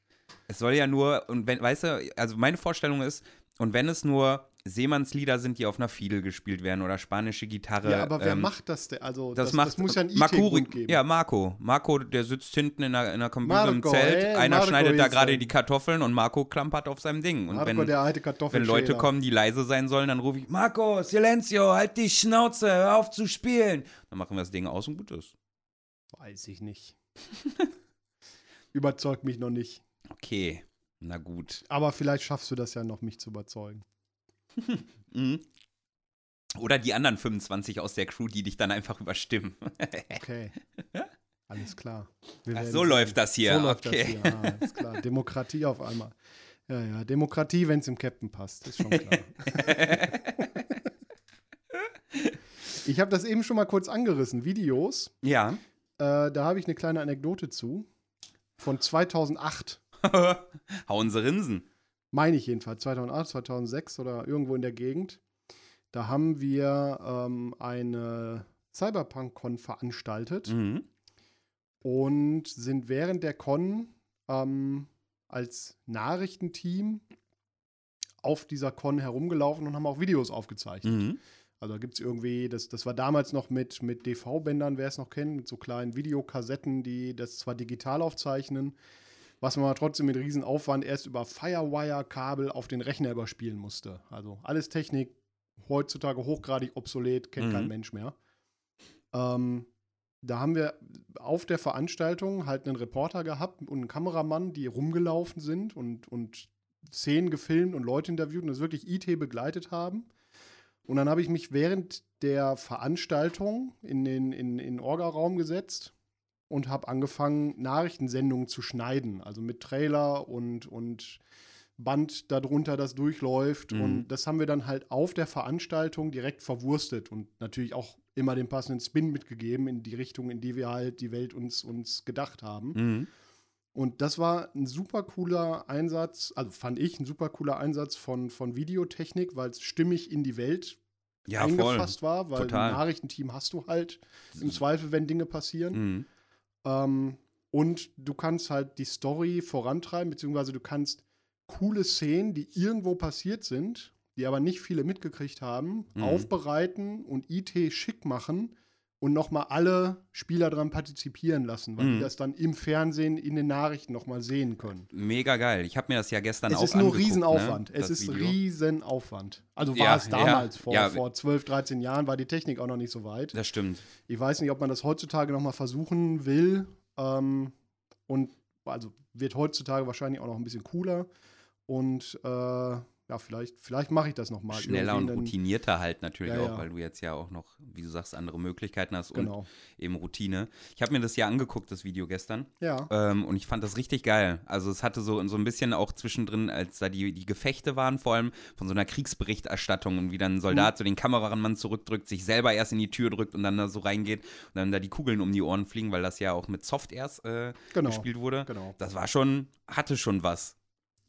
Es soll ja nur, und wenn, weißt du, also meine Vorstellung ist, und wenn es nur Seemannslieder sind, die auf einer Fiedel gespielt werden oder spanische Gitarre. ja, aber wer ähm, macht das denn? Also Das, macht, das muss ja ein Makuri- geben. Ja, Marco. Marco, der sitzt hinten in einer, in einer Kombüse im Zelt. ey, Einer Marco schneidet da gerade er. die Kartoffeln und Marco klampert auf seinem Ding. Und Marco, wenn, der alte wenn Kartoffelschäler. Leute kommen, die leise sein sollen, dann rufe ich, Marco, Silenzio, halt die Schnauze, hör auf zu spielen. Dann machen wir das Ding aus und gut ist. Weiß ich nicht. Überzeugt mich noch nicht. Okay, na gut. Aber vielleicht schaffst du das ja noch, mich zu überzeugen. Mhm. Oder die anderen 25 aus der Crew, die dich dann einfach überstimmen. Okay. Alles klar. Ach, so läuft das hier. So läuft okay. das hier. Ah, alles klar. Demokratie auf einmal. Ja, ja. Demokratie, wenn es im Captain passt. Ist schon klar. ich habe das eben schon mal kurz angerissen. Videos. ja. Äh, da habe ich eine kleine Anekdote zu. Von 2008. Hauen sie Rinsen. Meine ich jedenfalls. 2008, 2006 oder irgendwo in der Gegend. Da haben wir ähm, eine Cyberpunk-Con veranstaltet. Mhm. und sind während der Con ähm, als Nachrichtenteam auf dieser Con herumgelaufen und haben auch Videos aufgezeichnet. Mhm. Also da gibt es irgendwie, das, das war damals noch mit, mit DV-Bändern, wer es noch kennt, mit so kleinen Videokassetten, die das zwar digital aufzeichnen, was man aber trotzdem mit riesen Aufwand erst über Firewire-Kabel auf den Rechner überspielen musste. Also alles Technik, heutzutage hochgradig obsolet, kennt Mhm. kein Mensch mehr. Ähm, da haben wir auf der Veranstaltung halt einen Reporter gehabt und einen Kameramann, die rumgelaufen sind und, und Szenen gefilmt und Leute interviewt und das wirklich IT begleitet haben. Und dann habe ich mich während der Veranstaltung in den in, in den Orga-Raum gesetzt und habe angefangen, Nachrichtensendungen zu schneiden. Also mit Trailer und, und Band darunter, das durchläuft. Mhm. Und das haben wir dann halt auf der Veranstaltung direkt verwurstet und natürlich auch immer den passenden Spin mitgegeben in die Richtung, in die wir halt die Welt uns, uns gedacht haben. Mhm. Und das war ein super cooler Einsatz, also fand ich ein super cooler Einsatz von, von Videotechnik, weil es stimmig in die Welt Ja, voll. eingefasst war, weil Total. ein Nachrichtenteam hast du halt im Zweifel, wenn Dinge passieren. Mhm. Ähm, und du kannst halt die Story vorantreiben, beziehungsweise du kannst coole Szenen, die irgendwo passiert sind, die aber nicht viele mitgekriegt haben, Mhm. aufbereiten und IT schick machen und nochmal alle Spieler daran partizipieren lassen, weil Mhm. die das dann im Fernsehen in den Nachrichten nochmal sehen können. Mega geil. Ich habe mir das ja gestern es auch ist nur angeguckt, Riesenaufwand. Ne? es ist Video. Riesenaufwand. Also war Ja, es damals, ja, vor, ja. vor 12, 13 Jahren war die Technik auch noch nicht so weit. Das stimmt. Ich weiß nicht, ob man das heutzutage nochmal versuchen will. Ähm, und also wird heutzutage wahrscheinlich auch noch ein bisschen cooler. Und äh, ja, vielleicht, vielleicht mache ich das nochmal. Schneller und routinierter halt natürlich Ja, auch, weil du jetzt ja auch noch, wie du sagst, andere Möglichkeiten hast Genau. und eben Routine. Ich habe mir das ja angeguckt, das Video gestern. Ja. Ähm, und ich fand das richtig geil. Also es hatte so, so ein bisschen auch zwischendrin, als da die, die Gefechte waren, vor allem von so einer Kriegsberichterstattung und wie dann ein Soldat so den Kameramann zurückdrückt, sich selber erst in die Tür drückt und dann da so reingeht und dann da die Kugeln um die Ohren fliegen, weil das ja auch mit Soft erst äh, Genau. gespielt wurde. Genau. Das war schon, hatte schon was.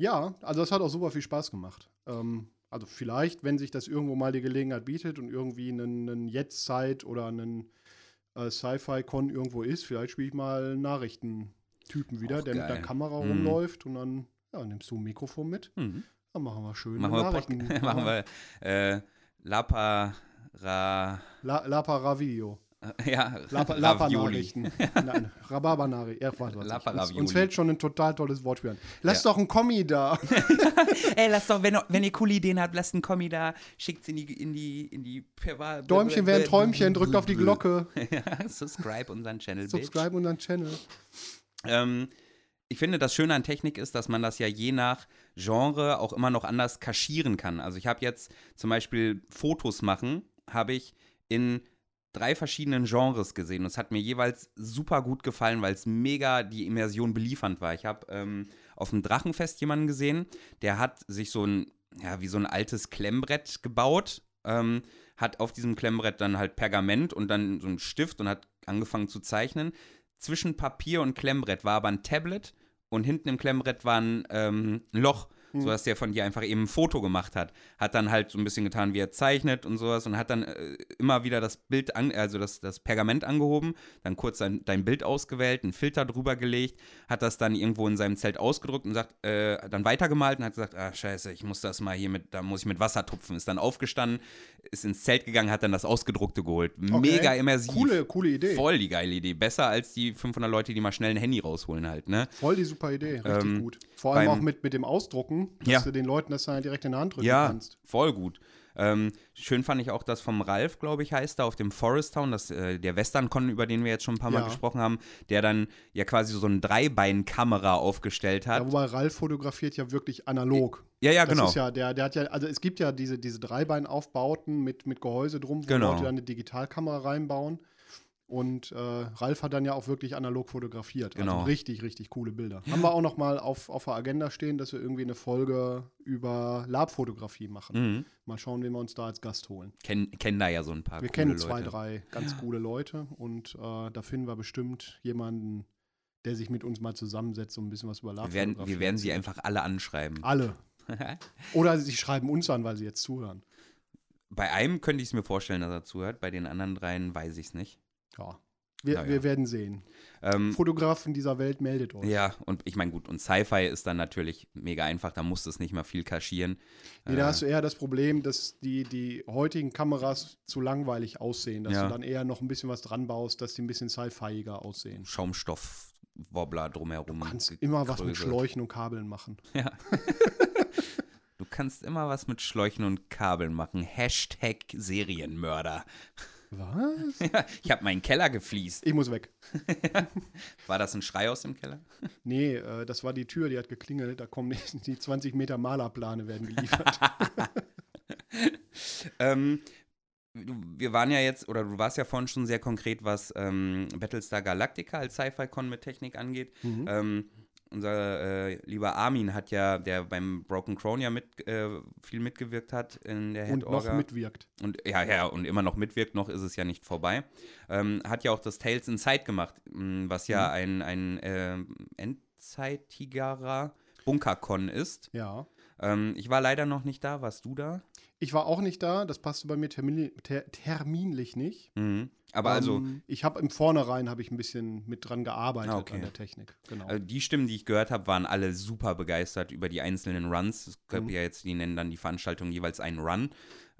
Ja, also das hat auch super viel Spaß gemacht. Ähm, also vielleicht, wenn sich das irgendwo mal die Gelegenheit bietet und irgendwie einen, einen Jetztzeit oder einen äh, Sci-Fi-Con irgendwo ist, vielleicht spiele ich mal einen Nachrichtentypen wieder, Auch der mit geil. der Kamera Mhm. rumläuft und dann ja, nimmst du ein Mikrofon mit. Mhm. Dann machen wir schön Machen wir, Nachrichten. machen wir äh, Lapa, Ra, La Lapara Ja, Lapa. Lapa-Nachrichten. Nein, Rhabarber-Nachrichten. Ja, warte, warte. Lapa Uns, fällt schon ein total tolles Wortspiel an. Lass Ja. doch einen Kommi da. Ey, lasst doch, wenn, wenn ihr coole Ideen habt, lasst einen Kommi da, schickt's in die, in die, in die Priva- Däumchen wären Träumchen, drückt auf die Glocke. ja, subscribe unseren Channel. Subscribe unseren Channel. Ähm, ich finde, das Schöne an Technik ist, dass man das ja je nach Genre auch immer noch anders kaschieren kann. Also ich habe jetzt zum Beispiel Fotos machen, habe ich in drei verschiedenen Genres gesehen. Und es hat mir jeweils super gut gefallen, weil es mega die Immersion beliefernd war. Ich habe ähm, auf dem Drachenfest jemanden gesehen, der hat sich so ein, ja, wie so ein altes Klemmbrett gebaut, ähm, hat auf diesem Klemmbrett dann halt Pergament und dann so einen Stift und hat angefangen zu zeichnen. Zwischen Papier und Klemmbrett war aber ein Tablet und hinten im Klemmbrett war ein, ähm, ein Loch, Hm. sodass der von dir einfach eben ein Foto gemacht hat. Hat dann halt so ein bisschen getan, wie er zeichnet und sowas und hat dann äh, immer wieder das Bild, an, also das, das Pergament angehoben, dann kurz dein, dein Bild ausgewählt, einen Filter drüber gelegt, hat das dann irgendwo in seinem Zelt ausgedruckt und sagt, äh, dann weitergemalt und hat gesagt, ah scheiße, ich muss das mal hier mit, da muss ich mit Wasser tupfen. Ist dann aufgestanden, ist ins Zelt gegangen, hat dann das Ausgedruckte geholt. Mega immersiv. Coole, coole Idee. Voll die geile Idee. Besser als die 500 Leute, die mal schnell ein Handy rausholen halt, ne? Voll die super Idee, richtig Ähm, gut. Vor allem auch mit, mit dem Ausdrucken, dass Ja. du den Leuten das dann halt direkt in die Hand drücken Ja, kannst. voll gut. Ähm, schön fand ich auch das vom Ralf, glaube ich, heißt da, auf dem Forest Town, das, äh, der Western-Con, über den wir jetzt schon ein paar Mal Ja. gesprochen haben, der dann ja quasi so eine Dreibein-Kamera aufgestellt hat. Ja, wobei Ralf fotografiert ja wirklich analog. Ja, ja, das genau. ist ja, der, der hat ja, also es gibt ja diese, diese Dreibeinaufbauten mit, mit Gehäuse drum, wo Genau. Leute dann eine Digitalkamera reinbauen. Und äh, Ralf hat dann ja auch wirklich analog fotografiert. Genau. Also richtig, richtig coole Bilder. Haben wir auch noch mal auf, auf der Agenda stehen, dass wir irgendwie eine Folge über Labfotografie machen. Mhm. Mal schauen, wen wir uns da als Gast holen. Kennen kennen da ja so ein paar Wir coole kennen Leute. zwei, drei ganz coole Leute und äh, da finden wir bestimmt jemanden, der sich mit uns mal zusammensetzt und ein bisschen was über Wir werden, Labfotografie wir werden sie einfach alle anschreiben. Alle. Oder sie schreiben uns an, weil sie jetzt zuhören. Bei einem könnte ich es mir vorstellen, dass er zuhört, bei den anderen dreien weiß ich es nicht. Ja. Wir, ja. wir werden sehen. Ähm, Fotografen dieser Welt meldet euch. ja, und ich meine, gut, und Sci-Fi ist dann natürlich mega einfach, da musst du es nicht mal viel kaschieren. Nee, da Äh, hast du eher das Problem, dass die, die heutigen Kameras zu langweilig aussehen. Dass Ja. du dann eher noch ein bisschen was dran baust, dass die ein bisschen sci-fiiger aussehen. Schaumstoff-Wobbler drumherum. Du kannst immer was mit. Schläuchen und Kabeln machen. Ja. du kannst immer was mit Schläuchen und Kabeln machen. Hashtag Serienmörder. Was? Ja, ich habe meinen Keller gefliest. Ich muss weg. War das ein Schrei aus dem Keller? Nee, äh, das war die Tür, die hat geklingelt. Da kommen die, die 20 Meter Malerplane werden geliefert. Ähm, du, wir waren ja jetzt, oder du warst ja vorhin schon sehr konkret, was ähm, Battlestar Galactica als Sci-Fi-Con mit Technik angeht. Mhm. Ähm, unser äh, lieber Armin hat ja, der beim Broken Crown ja mit, äh, viel mitgewirkt hat in der und noch mitwirkt. Und ja, ja, und immer noch mitwirkt, noch ist es ja nicht vorbei. Ähm, hat ja auch das Tales Inside gemacht, mh, was ja Mhm. ein, ein ähm, endzeitigerer Bunkercon ist. Ja. Ähm, ich war leider noch nicht da. Warst du da? Ich war auch nicht da. Das passte bei mir termin, ter, terminlich nicht. Mhm. Aber also, Ähm, ich habe im Vornherein habe ich ein bisschen mit dran gearbeitet Ah, okay. an der Technik. Genau. also die Stimmen, die ich gehört habe, waren alle super begeistert über die einzelnen Runs. Es gab Mhm. ja jetzt, die nennen dann die Veranstaltung jeweils einen Run,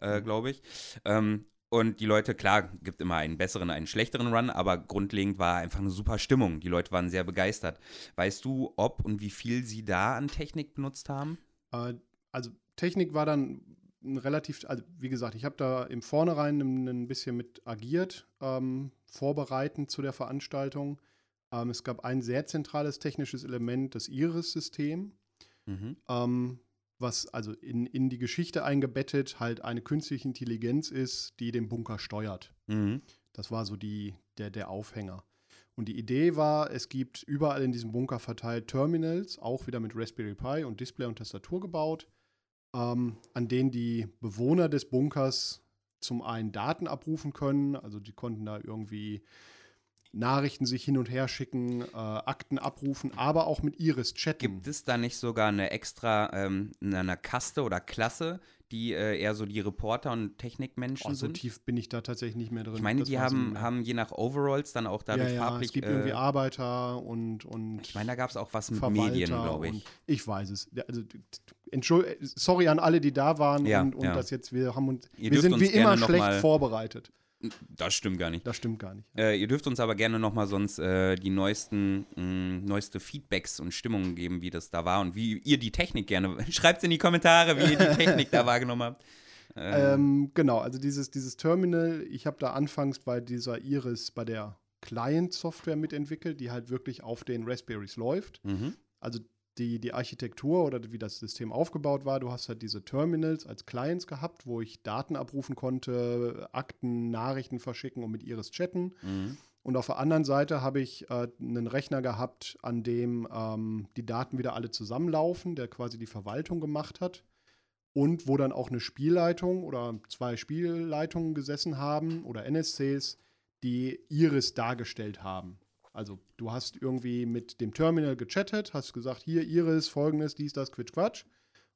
äh, Mhm. glaube ich. Ähm, Und die Leute, klar, gibt immer einen besseren, einen schlechteren Run, aber grundlegend war einfach eine super Stimmung. Die Leute waren sehr begeistert. Weißt du, ob und wie viel sie da an Technik benutzt haben? Äh, also Technik war dann ein relativ, also wie gesagt, ich habe da im Vornherein ein, ein bisschen mit agiert, ähm, vorbereitend zu der Veranstaltung. Ähm, es gab ein sehr zentrales technisches Element, das Iris-System. Mhm. Ähm, was also in, in die Geschichte eingebettet halt eine künstliche Intelligenz ist, die den Bunker steuert. Mhm. Das war so die, der, der Aufhänger. Und die Idee war, es gibt überall in diesem Bunker verteilt Terminals, auch wieder mit Raspberry Pi und Display und Tastatur gebaut, ähm, an denen die Bewohner des Bunkers zum einen Daten abrufen können, also die konnten da irgendwie Nachrichten sich hin und her schicken, äh, Akten abrufen, aber auch mit Iris chatten. Gibt es da nicht sogar eine extra, ähm, eine Kaste oder Klasse, die äh, eher so die Reporter und Technikmenschen oh, so sind? So tief bin ich da tatsächlich nicht mehr drin. Ich meine, das die haben, haben je nach Overalls dann auch dadurch ja, ja, farblich. Es gibt äh, irgendwie Arbeiter und, und. Ich meine, da gab es auch was mit Verwalter Medien, glaube ich. Ich weiß es. Also, sorry an alle, die da waren ja, und, und das jetzt, wir haben uns, wir sind wie immer schlecht vorbereitet. Das stimmt gar nicht. Das stimmt gar nicht. Äh, ihr dürft uns aber gerne nochmal sonst äh, die neuesten, mh, neueste Feedbacks und Stimmungen geben, wie das da war und wie ihr die Technik gerne. Schreibt es in die Kommentare, wie ihr die Technik da wahrgenommen habt. Ähm, ähm, genau, also dieses, dieses Terminal, ich habe da anfangs bei dieser Iris, bei der Client-Software mitentwickelt, die halt wirklich auf den Raspberries läuft. Mhm. Also die, die Architektur oder wie das System aufgebaut war. Du hast halt diese Terminals als Clients gehabt, wo ich Daten abrufen konnte, Akten, Nachrichten verschicken und mit Iris chatten. Mhm. Und auf der anderen Seite habe ich äh, einen Rechner gehabt, an dem ähm, die Daten wieder alle zusammenlaufen, der quasi die Verwaltung gemacht hat. Und wo dann auch eine Spielleitung oder zwei Spielleitungen gesessen haben oder NSCs, die Iris dargestellt haben. Also du hast irgendwie mit dem Terminal gechattet, hast gesagt, hier Iris, folgendes, dies, das, Quitsch, Quatsch.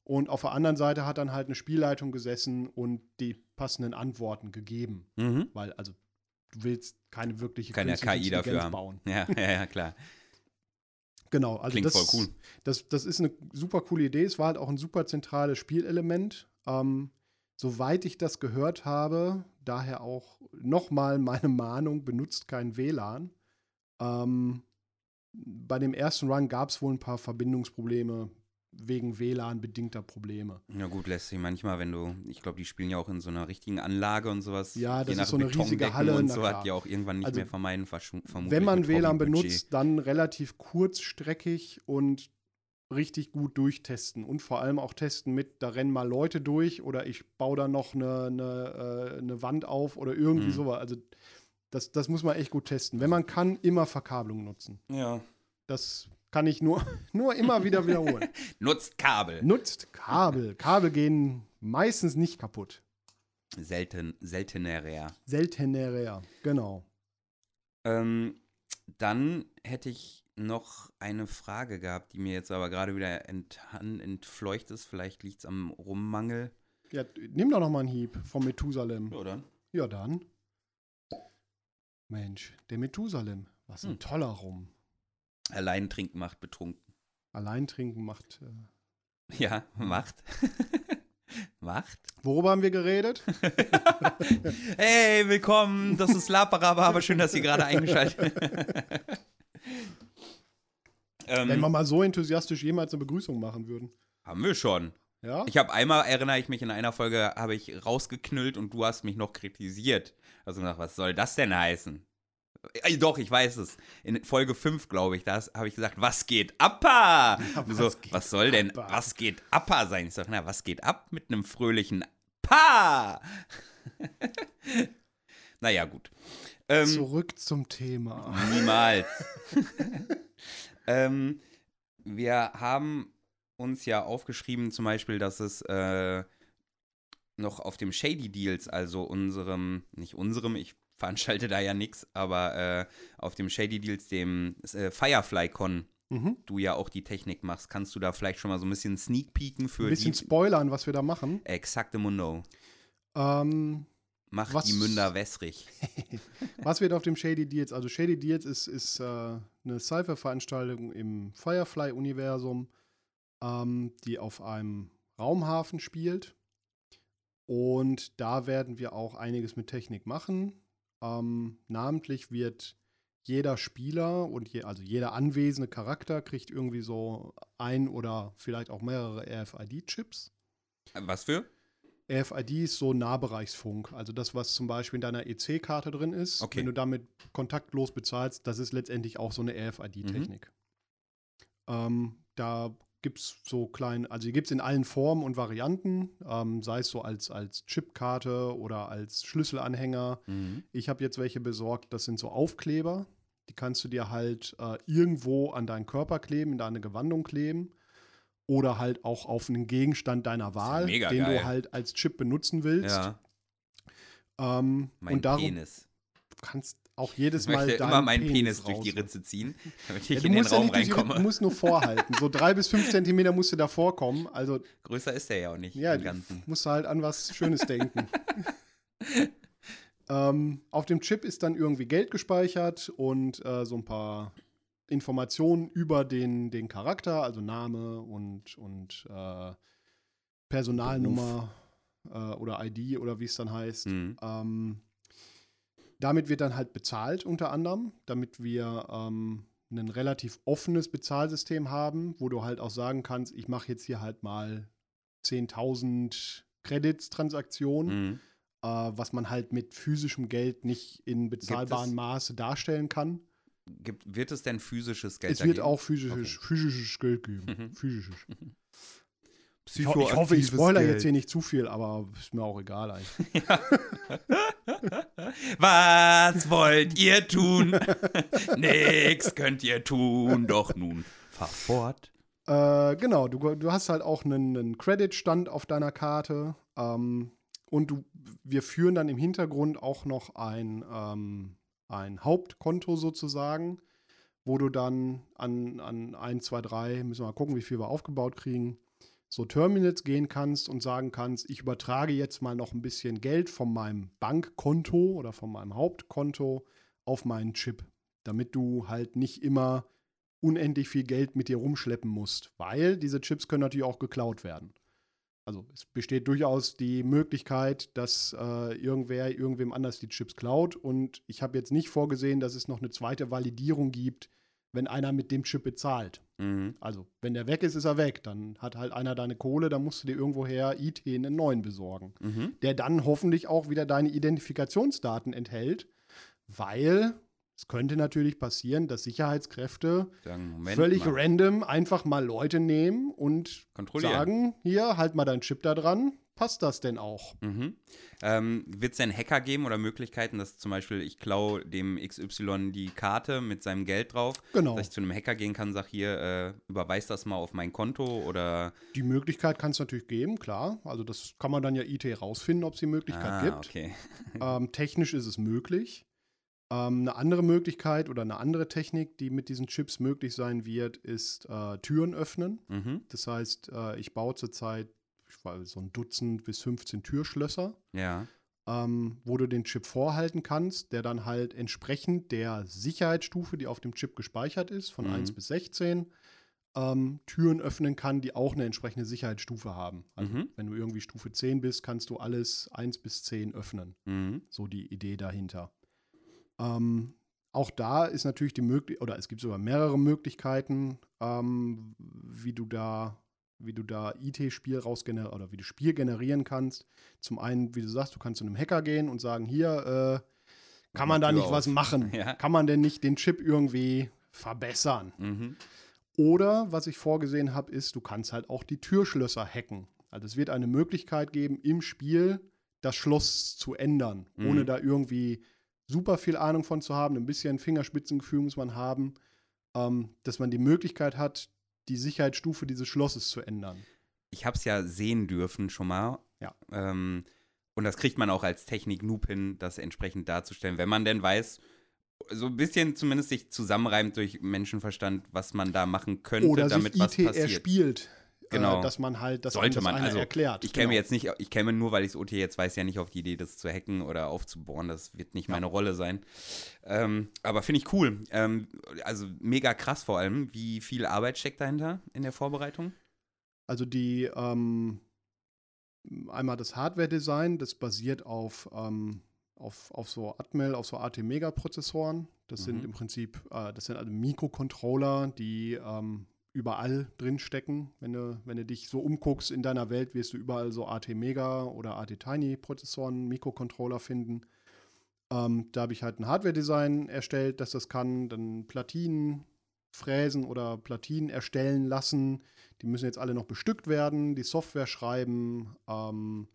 Und auf der anderen Seite hat dann halt eine Spielleitung gesessen und die passenden Antworten gegeben. Mhm. Weil, also, du willst keine wirkliche keine KI dafür haben. bauen. Ja, ja, ja, klar. Genau, also Klingt das, voll cool. Das, das ist eine super coole Idee. Es war halt auch ein super zentrales Spielelement. Ähm, soweit ich das gehört habe, daher auch nochmal meine Mahnung, benutzt kein WLAN. Ähm, bei dem ersten Run gab es wohl ein paar Verbindungsprobleme wegen WLAN-bedingter Probleme. Ja gut, lässt sich manchmal, wenn du, ich glaube, die spielen ja auch in so einer richtigen Anlage und sowas. Ja, das ist so eine riesige Halle und so hat die auch irgendwann nicht also, mehr vermeiden, vermutlich. Wenn man WLAN benutzt, dann relativ kurzstreckig und richtig gut durchtesten und vor allem auch testen mit, da rennen mal Leute durch oder ich baue da noch eine, eine, äh, eine Wand auf oder irgendwie mhm. sowas. Also das, das muss man echt gut testen. Wenn man kann, immer Verkabelung nutzen. Ja. Das kann ich nur, nur immer wieder wiederholen. Nutzt Kabel. Nutzt Kabel. Kabel gehen meistens nicht kaputt. Selten, seltener. Seltener, genau. Ähm, dann hätte ich noch eine Frage gehabt, die mir jetzt aber gerade wieder ent, entfleucht ist. Vielleicht liegt es am Rummangel. Ja, nimm doch noch mal einen Hieb vom Methusalem. Ja, dann. Ja, dann. Mensch, der Methusalem. Was ein hm. toller Rum. Allein trinken macht betrunken. Allein trinken macht. Äh ja, macht. macht. Worüber haben wir geredet? hey, willkommen. Das ist Laparaba, aber schön, dass Sie gerade eingeschaltet ähm, Wenn wir mal so enthusiastisch jemals eine Begrüßung machen würden. Haben wir schon. Ja? Ich habe einmal, erinnere ich mich, in einer Folge habe ich rausgeknüllt und du hast mich noch kritisiert. Also gesagt, was soll das denn heißen? Äh, doch, ich weiß es. In Folge 5, glaube ich, da habe ich gesagt, was geht Appa? Ja, was, so, geht was soll denn, Appa? was geht Appa sein? Ich sage, na, was geht ab mit einem fröhlichen Pa? naja, gut. Ähm, Zurück zum Thema. Niemals. ähm, wir haben uns ja aufgeschrieben, zum Beispiel, dass es äh, noch auf dem Shady Deals, also unserem, nicht unserem, ich veranstalte da ja nichts, aber äh, auf dem Shady Deals, dem äh, Firefly-Con, mhm. du ja auch die Technik machst, kannst du da vielleicht schon mal so ein bisschen sneak peeken für Ein bisschen die, spoilern, was wir da machen. Exakte Mundo. Ähm, Mach was, die Münder wässrig. was wird auf dem Shady Deals? Also Shady Deals ist, ist äh, eine Cypher-Veranstaltung im Firefly-Universum, ähm, die auf einem Raumhafen spielt Und da werden wir auch einiges mit Technik machen. Ähm, namentlich wird jeder Spieler und je, also jeder anwesende Charakter kriegt irgendwie so ein oder vielleicht auch mehrere RFID-Chips. Was für? RFID ist so Nahbereichsfunk. Also das, was zum Beispiel in deiner EC-Karte drin ist. Okay. Wenn du damit kontaktlos bezahlst, das ist letztendlich auch so eine RFID-Technik. Ähm, da gibt es so kleine, also die gibt es in allen Formen und Varianten, ähm, sei es so als, als Chipkarte oder als Schlüsselanhänger. Mhm. Ich habe jetzt welche besorgt, das sind so Aufkleber. Die kannst du dir halt äh, irgendwo an deinen Körper kleben, in deine Gewandung kleben. Oder halt auch auf einen Gegenstand deiner Wahl, mega den geil. du halt als Chip benutzen willst. Ja, Ähm, mein und darum Penis. kannst auch jedes Ich Mal möchte deinen immer meinen Penis, durch die. Ritze ziehen, damit ich Ja, in den musst ja Raum nicht reinkomme. du musst nur vorhalten. So drei bis fünf Zentimeter musst du davor kommen. Also Größer ist der ja auch nicht ja, musst du halt an was Schönes denken. ähm, auf dem Chip ist dann irgendwie Geld gespeichert und äh, so ein paar Informationen über den, den Charakter, also Name und, und äh, Personalnummer äh, oder ID oder wie es dann heißt. Mhm. Ähm, damit wird dann halt bezahlt unter anderem, damit wir ähm, ein relativ offenes Bezahlsystem haben, wo du halt auch sagen kannst, ich mache jetzt hier halt mal 10.000 Credits-Transaktionen, Mhm. äh, was man halt mit physischem Geld nicht in bezahlbarem Maße darstellen kann. Gibt, wird es denn physisches Geld es wird geben? auch physisches, physisches Geld geben. Mhm. Physisches. Ich, ho ich hoffe, ich spoiler Geld. jetzt hier nicht zu viel, aber ist mir auch egal eigentlich. Was wollt ihr tun? Nix könnt ihr tun, doch nun fahr fort. Äh, genau, du, du hast halt auch einen, einen Credit-Stand auf deiner Karte. Ähm, und du, wir führen dann im Hintergrund auch noch ein, ähm, ein Hauptkonto sozusagen, wo du dann an, an 1, 2, 3, müssen wir mal gucken, wie viel wir aufgebaut kriegen, so Terminals gehen kannst und sagen kannst, ich übertrage jetzt mal noch ein bisschen Geld von meinem Bankkonto oder von meinem Hauptkonto auf meinen Chip, damit du halt nicht immer unendlich viel Geld mit dir rumschleppen musst, weil diese Chips können natürlich auch geklaut werden. Also es besteht durchaus die Möglichkeit, dass äh, irgendwer irgendwem anders die Chips klaut und ich habe jetzt nicht vorgesehen, dass es noch eine zweite Validierung gibt, wenn einer mit dem Chip bezahlt. Mhm. Also wenn der weg ist, ist er weg. Dann hat halt einer deine Kohle, dann musst du dir irgendwoher IT einen neuen besorgen Mhm. der dann hoffentlich auch wieder deine Identifikationsdaten enthält, weil es könnte natürlich passieren, dass Sicherheitskräfte Sagen, völlig mal. random einfach mal Leute nehmen und sagen, hier, halt mal deinen Chip da dran, passt das denn auch? Mhm. Ähm, Wird es denn Hacker geben oder Möglichkeiten, dass zum Beispiel ich klaue dem XY die Karte mit seinem Geld drauf, Genau. dass ich zu einem Hacker gehen kann, sag hier, äh, überweis das mal auf mein Konto oder Die Möglichkeit kann es natürlich geben, klar. Also das kann man dann ja IT rausfinden, ob es die Möglichkeit ah, gibt. okay. Ähm, technisch ist es möglich. Ähm, eine andere Möglichkeit oder eine andere Technik, die mit diesen Chips möglich sein wird, ist äh, Türen öffnen. Mhm. Das heißt, äh, ich baue zurzeit weiß, so ein Dutzend bis 15 Türschlösser, Ja. ähm, wo du den Chip vorhalten kannst, der dann halt entsprechend der Sicherheitsstufe, die auf dem Chip gespeichert ist, von Mhm. 1 bis 16, ähm, Türen öffnen kann, die auch eine entsprechende Sicherheitsstufe haben. Also Mhm. wenn du irgendwie Stufe 10 bist, kannst du alles 1 bis 10 öffnen. Mhm. So die Idee dahinter. Ähm, auch da ist natürlich die Möglichkeit, oder es gibt sogar mehrere Möglichkeiten, ähm, wie du da, wie du da IT-Spiel rausgenerieren oder wie du Spiel generieren kannst. Zum einen, wie du sagst, du kannst zu einem Hacker gehen und sagen, hier, äh, kann man da nicht was auf. machen? Ja. Kann man denn nicht den Chip irgendwie verbessern? Mhm. Oder was ich vorgesehen habe, ist, du kannst halt auch die Türschlösser hacken. Also es wird eine Möglichkeit geben, im Spiel das Schloss zu ändern, Mhm. ohne da irgendwie super viel Ahnung von zu haben. Ein bisschen Fingerspitzengefühl muss man haben, ähm, dass man die Möglichkeit hat, die Sicherheitsstufe dieses Schlosses zu ändern. Ich habe es ja sehen dürfen schon mal. Ja. Ähm, und das kriegt man auch als Technik-Noob hin, das entsprechend darzustellen, wenn man denn weiß, so ein bisschen zumindest sich zusammenreimt durch Menschenverstand, was man da machen könnte, Oder damit sich was IT passiert. erspielt, Genau. äh, dass man halt, dass Sollte das man, also, erklärt. Ich käme Genau. jetzt nicht, ich käme nur, weil ich es OT jetzt weiß, ja nicht auf die Idee, das zu hacken oder aufzubohren. Das wird nicht Ja. meine Rolle sein. Ähm, aber finde ich cool. Ähm, also mega krass vor allem. Wie viel Arbeit steckt dahinter in der Vorbereitung? Also die, ähm, einmal das Hardware-Design, das basiert auf, ähm, auf, auf so Atmel, auf so AT-Mega-Prozessoren. Das sind Mhm. im Prinzip, äh, das sind also Mikrocontroller, die ähm, überall drin stecken. Wenn du, wenn du dich so umguckst in deiner Welt, wirst du überall so AT-Mega oder AT-Tiny-Prozessoren, Mikrocontroller finden. Ähm, da habe ich halt ein Hardware-Design erstellt, dass das kann. Dann Platinen fräsen oder Platinen erstellen lassen. Die müssen jetzt alle noch bestückt werden, die Software schreiben. Ähm,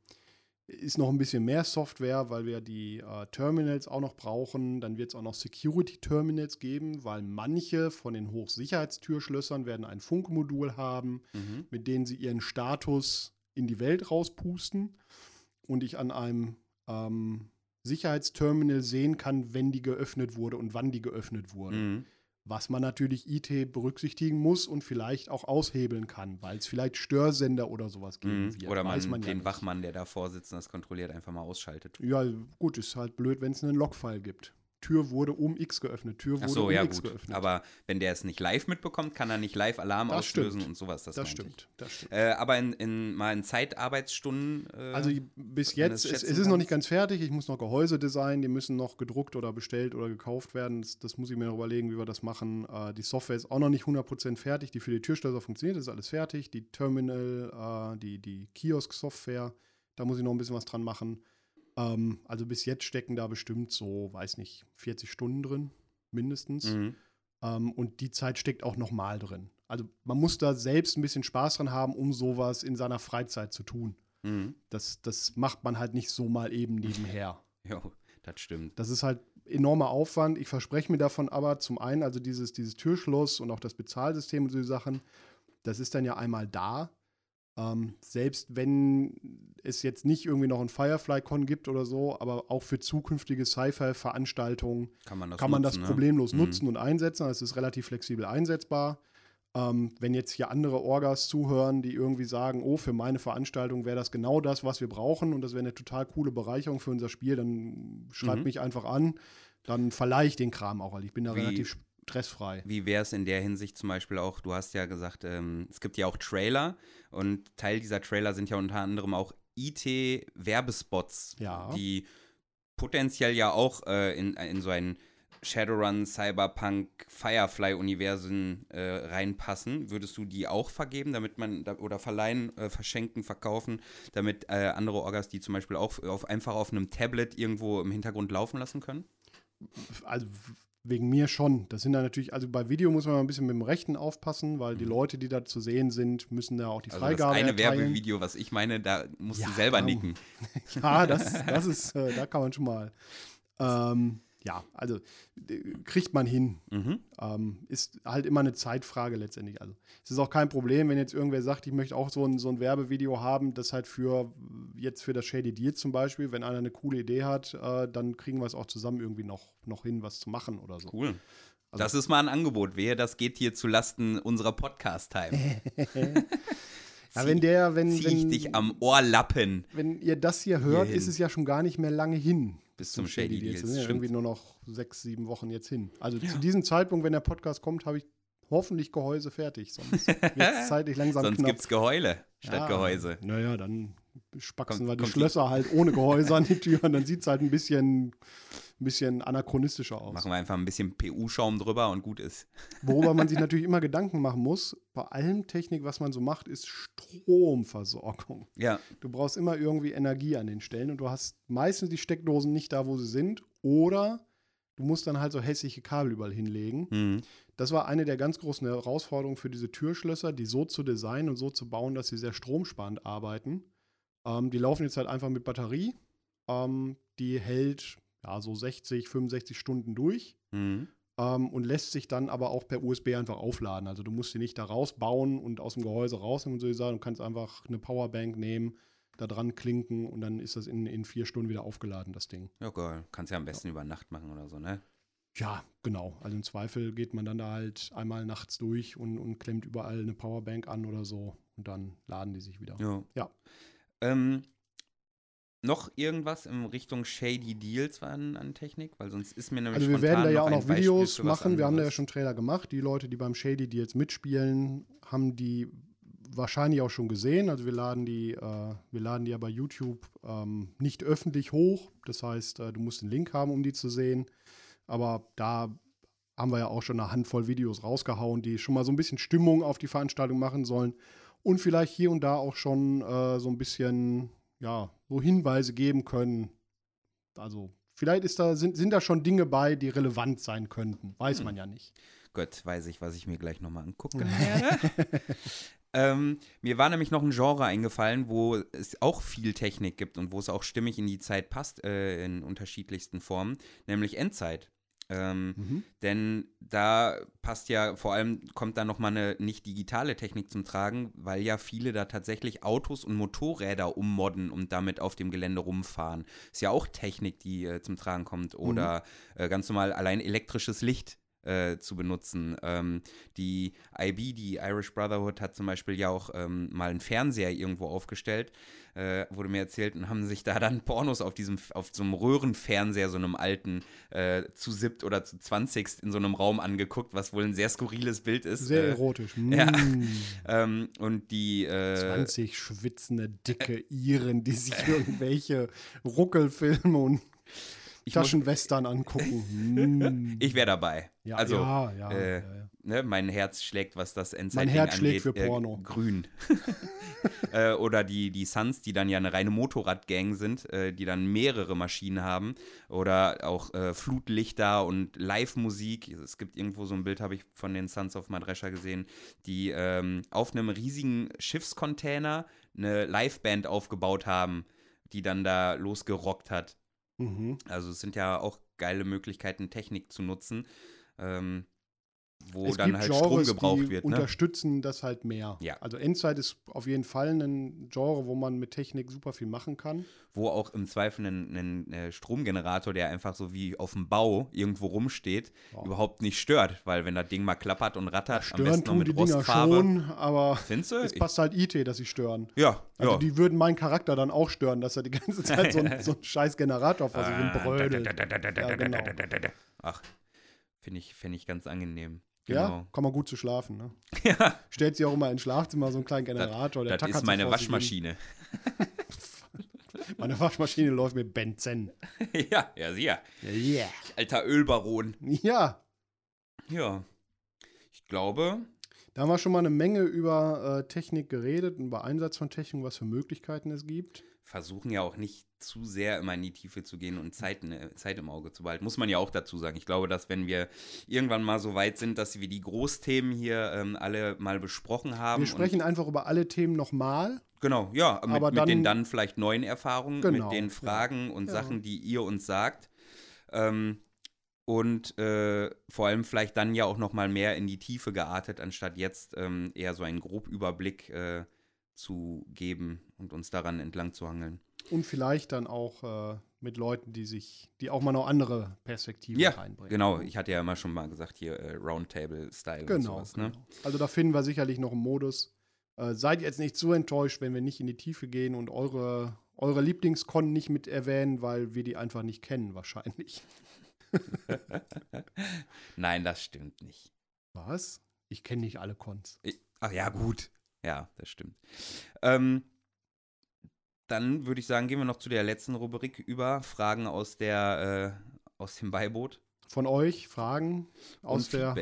ist noch ein bisschen mehr Software, weil wir die äh, Terminals auch noch brauchen. Dann wird es auch noch Security-Terminals geben, weil manche von den Hochsicherheitstürschlössern werden ein Funkmodul haben, Mhm. mit denen sie ihren Status in die Welt rauspusten und ich an einem ähm, Sicherheitsterminal sehen kann, wenn die geöffnet wurde und wann die geöffnet wurde. Mhm. Was man natürlich IT berücksichtigen muss und vielleicht auch aushebeln kann, weil es vielleicht Störsender oder sowas geben Mhm. wird. Oder man, man ja den nicht. Wachmann, der davor sitzt und das kontrolliert, einfach mal ausschaltet. Ja, gut, ist halt blöd, wenn es einen Logfile gibt. Tür wurde um X geöffnet, Tür wurde so, um ja X gut. geöffnet. Aber wenn der es nicht live mitbekommt, kann er nicht live Alarm Das auslösen stimmt. und sowas. Das, das stimmt, das stimmt. Äh, aber in, in, mal in Zeitarbeitsstunden. Äh, Also bis jetzt, es, es ist noch nicht ganz fertig. Ich muss noch Gehäuse designen, die müssen noch gedruckt oder bestellt oder gekauft werden. Das, das muss ich mir noch überlegen, wie wir das machen. Äh, die Software ist auch noch nicht 100% fertig, die für die Türschlösser funktioniert, das ist alles fertig. Die Terminal, äh, die, die Kiosk-Software, da muss ich noch ein bisschen was dran machen. Ähm, also bis jetzt stecken da bestimmt so, weiß nicht, 40 Stunden drin, mindestens. Mhm. Ähm, und die Zeit steckt auch nochmal drin. Also man muss da selbst ein bisschen Spaß dran haben, um sowas in seiner Freizeit zu tun. Mhm. Das, das macht man halt nicht so mal eben nebenher. Jo, das stimmt. Das ist halt enormer Aufwand. Ich verspreche mir davon aber zum einen, also dieses, dieses Türschloss und auch das Bezahlsystem und so die Sachen, das ist dann ja einmal da. Ähm, selbst wenn es jetzt nicht irgendwie noch ein Firefly-Con gibt oder so, aber auch für zukünftige Sci-Fi-Veranstaltungen Kann man das kann man nutzen, das ne? problemlos Mhm. nutzen und einsetzen. Es ist relativ flexibel einsetzbar. Ähm, wenn jetzt hier andere Orgas zuhören, die irgendwie sagen, oh, für meine Veranstaltung wäre das genau das, was wir brauchen und das wäre eine total coole Bereicherung für unser Spiel, dann schreibt Mhm. mich einfach an. Dann verleihe ich den Kram auch, weil ich bin da Wie- relativ stressfrei. Wie wäre es in der Hinsicht zum Beispiel auch, du hast ja gesagt, ähm, es gibt ja auch Trailer und Teil dieser Trailer sind ja unter anderem auch IT-Werbespots, Ja. die potenziell ja auch äh, in, in so ein Shadowrun, Cyberpunk, Firefly-Universen äh, reinpassen. Würdest du die auch vergeben, damit man, oder verleihen, äh, verschenken, verkaufen, damit äh, andere Orgas die zum Beispiel auch auf, einfach auf einem Tablet irgendwo im Hintergrund laufen lassen können? Also wegen mir schon. Das sind dann natürlich, also bei Video muss man mal ein bisschen mit dem Rechten aufpassen, weil die Mhm. Leute, die da zu sehen sind, müssen da auch die Also das Freigabe eine erteilen. Werbevideo, was ich meine, da musst Ja, du selber nicken. Ja, das, das ist, äh, da kann man schon mal. Ähm, ja, also äh, kriegt man hin. Mhm. Ähm, ist halt immer eine Zeitfrage letztendlich. Also es ist auch kein Problem, wenn jetzt irgendwer sagt, ich möchte auch so ein, so ein Werbevideo haben, das halt für jetzt für das Shady Deal zum Beispiel, wenn einer eine coole Idee hat, äh, dann kriegen wir es auch zusammen irgendwie noch, noch hin, was zu machen oder so. Cool. Also- das ist mal ein Angebot. Wehe, das geht hier zu Lasten unserer Podcast-Time. Ja, wenn der, wenn, Zieh ich wenn, dich am Ohrlappen wenn ihr das hier hört, Hierhin. ist es ja schon gar nicht mehr lange hin. Bis zum Shady Deals. Deals. Das sind ja irgendwie nur noch sechs, sieben Wochen jetzt hin. Also Ja. zu diesem Zeitpunkt, wenn der Podcast kommt, habe ich hoffentlich Gehäuse fertig. Sonst wird es zeitlich langsam Sonst knapp. gibt's Geheule statt Ja, Gehäuse. Naja, dann spaxen Kommt- wir die- Schlösser halt ohne Gehäuse an die Türen. Dann sieht es halt ein bisschen, ein bisschen anachronistischer aus. Machen wir einfach ein bisschen PU-Schaum drüber und gut ist. Worüber man sich natürlich immer Gedanken machen muss, bei allem Technik, was man so macht, ist Stromversorgung. Ja, Du brauchst immer irgendwie Energie an den Stellen und du hast meistens die Steckdosen nicht da, wo sie sind. Oder du musst dann halt so hässliche Kabel überall hinlegen. mhm. Das war eine der ganz großen Herausforderungen für diese Türschlösser, die so zu designen und so zu bauen, dass sie sehr stromsparend arbeiten. Ähm, die laufen jetzt halt einfach mit Batterie. Ähm, die hält ja so 60, 65 Stunden durch Mhm. ähm, und lässt sich dann aber auch per USB einfach aufladen. Also du musst sie nicht da rausbauen und aus dem Gehäuse rausnehmen und so sagen. Du kannst einfach eine Powerbank nehmen, da dran klinken und dann ist das in, in vier Stunden wieder aufgeladen, das Ding. Ja, geil. Kannst ja am besten über Nacht machen oder so, ne? Ja, genau. Also im Zweifel geht man dann da halt einmal nachts durch und, und klemmt überall eine Powerbank an oder so und dann laden die sich wieder. Ja. Ja. Ähm, noch irgendwas in Richtung Shady Deals an, an Technik? Weil sonst ist mir nämlich Also wir werden da ja auch noch Videos machen. Wir haben da ja schon Trailer gemacht. Die Leute, die beim Shady Deals mitspielen, haben die wahrscheinlich auch schon gesehen. Also wir laden die, äh, wir laden die ja bei YouTube ähm, nicht öffentlich hoch. Das heißt, äh, du musst den Link haben, um die zu sehen. Aber da haben wir ja auch schon eine Handvoll Videos rausgehauen, die schon mal so ein bisschen Stimmung auf die Veranstaltung machen sollen und vielleicht hier und da auch schon äh, so ein bisschen, ja, so Hinweise geben können. Also vielleicht ist da, sind, sind da schon Dinge bei, die relevant sein könnten. Weiß hm. man ja nicht. Gott, weiß ich, was ich mir gleich nochmal angucken werde. ähm, mir war nämlich noch ein Genre eingefallen, wo es auch viel Technik gibt und wo es auch stimmig in die Zeit passt, äh, in unterschiedlichsten Formen, nämlich Endzeit. Ähm, mhm. Denn da passt ja vor allem, kommt da nochmal eine nicht digitale Technik zum Tragen, weil ja viele da tatsächlich Autos und Motorräder ummodden und damit auf dem Gelände rumfahren. Ist ja auch Technik, die äh, zum Tragen kommt. Oder mhm. äh, ganz normal allein elektrisches Licht äh, zu benutzen. Ähm, die IB, die Irish Brotherhood, hat zum Beispiel ja auch ähm, mal einen Fernseher irgendwo aufgestellt, äh, wurde mir erzählt, und haben sich da dann Pornos auf diesem, auf so einem Röhrenfernseher, so einem alten, äh, zu siebt oder zu zwanzigst in so einem Raum angeguckt, was wohl ein sehr skurriles Bild ist. Sehr äh, erotisch. Mm. Ja. ähm, und die 20 äh, schwitzende, dicke Iren, die sich irgendwelche Ruckelfilme und Taschenwestern angucken. Hm. ich wäre dabei. Ja, also, ja, ja, äh, Ne, mein Herz schlägt, was das Endzeit Mein Herz angeht, schlägt für Porno. Äh, grün. äh, oder die, die Suns, die dann ja eine reine Motorradgang sind, äh, die dann mehrere Maschinen haben. Oder auch äh, Flutlichter und Live-Musik. Es gibt irgendwo so ein Bild, habe ich von den Sons of Madresha gesehen, die ähm, auf einem riesigen Schiffscontainer eine Liveband aufgebaut haben, die dann da losgerockt hat. Mhm. Also es sind ja auch geile Möglichkeiten, Technik zu nutzen. Ähm, wo es dann halt Genres, Strom gebraucht die wird. Ne? unterstützen das halt mehr. Ja. Also Endzeit ist auf jeden Fall ein Genre, wo man mit Technik super viel machen kann. Wo auch im Zweifel ein, ein äh, Stromgenerator, der einfach so wie auf dem Bau irgendwo rumsteht, ja. überhaupt nicht stört. Weil wenn das Ding mal klappert und rattert, ja, am besten noch mit die Rostfarbe. Dinger schon, aber Findest du? es passt halt IT, dass sie stören. Ja. Also ja. die würden meinen Charakter dann auch stören, dass er die ganze Zeit so, ein, so einen scheiß Generator vor sich hin brödelt. genau. Ach, finde ich, find ich ganz angenehm. Genau. Ja, kann man gut zu schlafen. Ne? Ja. Stellt sie auch immer ins Schlafzimmer so einen kleinen Generator. Das, das ist meine Waschmaschine. meine Waschmaschine läuft mit Benzen. ja, ja, sicher. Yeah. Alter Ölbaron. Ja. Ja. Ich glaube. Da haben wir schon mal eine Menge über äh, Technik geredet, über Einsatz von Technik, was für Möglichkeiten es gibt. Versuchen ja auch nicht zu sehr immer in die Tiefe zu gehen und Zeit, ne, Zeit im Auge zu behalten. Muss man ja auch dazu sagen. Ich glaube, dass wenn wir irgendwann mal so weit sind, dass wir die Großthemen hier ähm, alle mal besprochen haben. Wir sprechen einfach über alle Themen nochmal. Genau, ja, mit, dann, mit, den dann vielleicht neuen Erfahrungen, genau, mit den Fragen ja. und ja. Sachen, die ihr uns sagt. Ähm, und äh, vor allem vielleicht dann ja auch noch mal mehr in die Tiefe geartet, anstatt jetzt ähm, eher so einen Grobüberblick äh, zu geben und uns daran entlang zu hangeln. Und vielleicht dann auch äh, mit Leuten, die sich, die auch mal noch andere Perspektiven ja, reinbringen. Genau, ich hatte ja immer schon mal gesagt, hier äh, Roundtable-Style genau, und sowas. Ne? Genau. Also da finden wir sicherlich noch einen Modus. Äh, seid jetzt nicht zu enttäuscht, wenn wir nicht in die Tiefe gehen und eure, eure Lieblingskon nicht mit erwähnen, weil wir die einfach nicht kennen, wahrscheinlich. Nein, das stimmt nicht. Was? Ich kenne nicht alle Cons. Ich, ach ja, gut. Ja, das stimmt. Ähm, dann würde ich sagen, gehen wir noch zu der letzten Rubrik über Fragen aus der äh, aus dem Beiboot. Von euch Fragen aus der.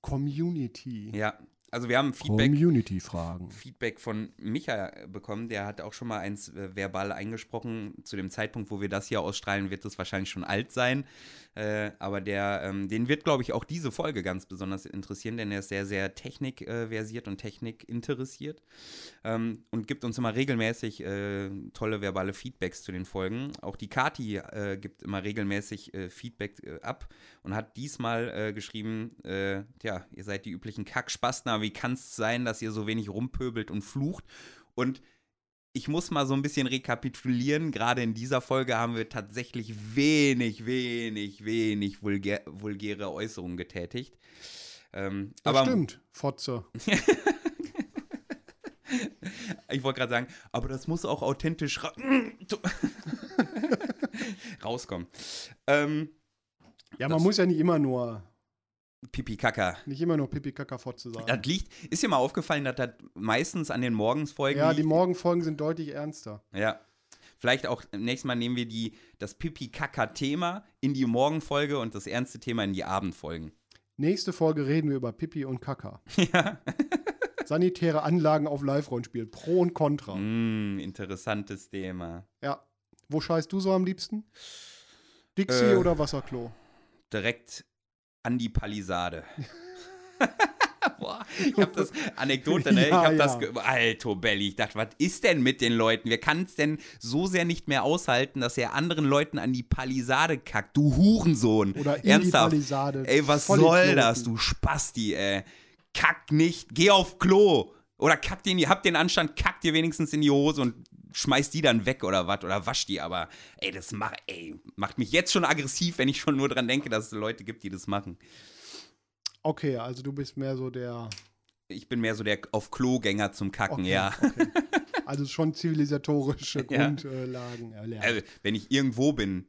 Community. Ja, also wir haben Feedback, Community-Fragen. Feedback von Micha bekommen. Der hat auch schon mal eins äh, verbal eingesprochen. Zu dem Zeitpunkt, wo wir das hier ausstrahlen, wird es wahrscheinlich schon alt sein. Äh, aber der, ähm, den wird, glaube ich, auch diese Folge ganz besonders interessieren, denn er ist sehr, sehr technikversiert und technikinteressiert ähm, und gibt uns immer regelmäßig äh, tolle verbale Feedbacks zu den Folgen. Auch die Kati äh, gibt immer regelmäßig äh, Feedback äh, ab und hat diesmal äh, geschrieben, ja, ihr seid die üblichen Kackspastner, wie kann es sein, dass ihr so wenig rumpöbelt und flucht? Und ich muss mal so ein bisschen rekapitulieren. Gerade in dieser Folge haben wir tatsächlich wenig, wenig, wenig vulgär, vulgäre Äußerungen getätigt. Ähm, das aber, stimmt, Fotze. ich wollte gerade sagen, aber das muss auch authentisch ra rauskommen. Ähm, ja, man muss ja nicht immer nur Pipi Kaka. Nicht immer nur Pipi Kaka Fotze sagen. Das liegt, ist dir mal aufgefallen, dass das meistens an den Morgensfolgen ja, liegt? die Morgenfolgen sind deutlich ernster. Ja. Vielleicht auch nächstes Mal nehmen wir die, das Pipi-Kaka-Thema in die Morgenfolge und das ernste Thema in die Abendfolgen. Nächste Folge reden wir über Pipi und Kaka. Ja. Sanitäre Anlagen auf Live-Rollenspiel. Pro und Contra. Mm, interessantes Thema. Ja. Wo scheißt du so am liebsten? Dixie Äh. oder Wasserklo? Direkt an die Palisade. Boah, ich hab das Anekdote, ne? Ich hab ja. das, Alto Belli, ich dachte, was ist denn mit den Leuten? Wer kann es denn so sehr nicht mehr aushalten, dass er anderen Leuten an die Palisade kackt? Du Hurensohn. Oder in Ernsthaft. die Palisade. Ey, was Vollidioten. soll das, du Spasti, ey? Kack nicht, geh auf Klo. Oder kack dir in die, hab den Anstand, kack dir wenigstens in die Hose und schmeiß die dann weg oder was oder wasch die, aber ey, das macht, ey, macht mich jetzt schon aggressiv, wenn ich schon nur dran denke, dass es Leute gibt, die das machen. Okay, also du bist mehr so der. Ich bin mehr so der auf Klogänger zum Kacken, Okay, ja. Okay. Also schon zivilisatorische Ja. Grundlagen erlernt. Also, wenn ich irgendwo bin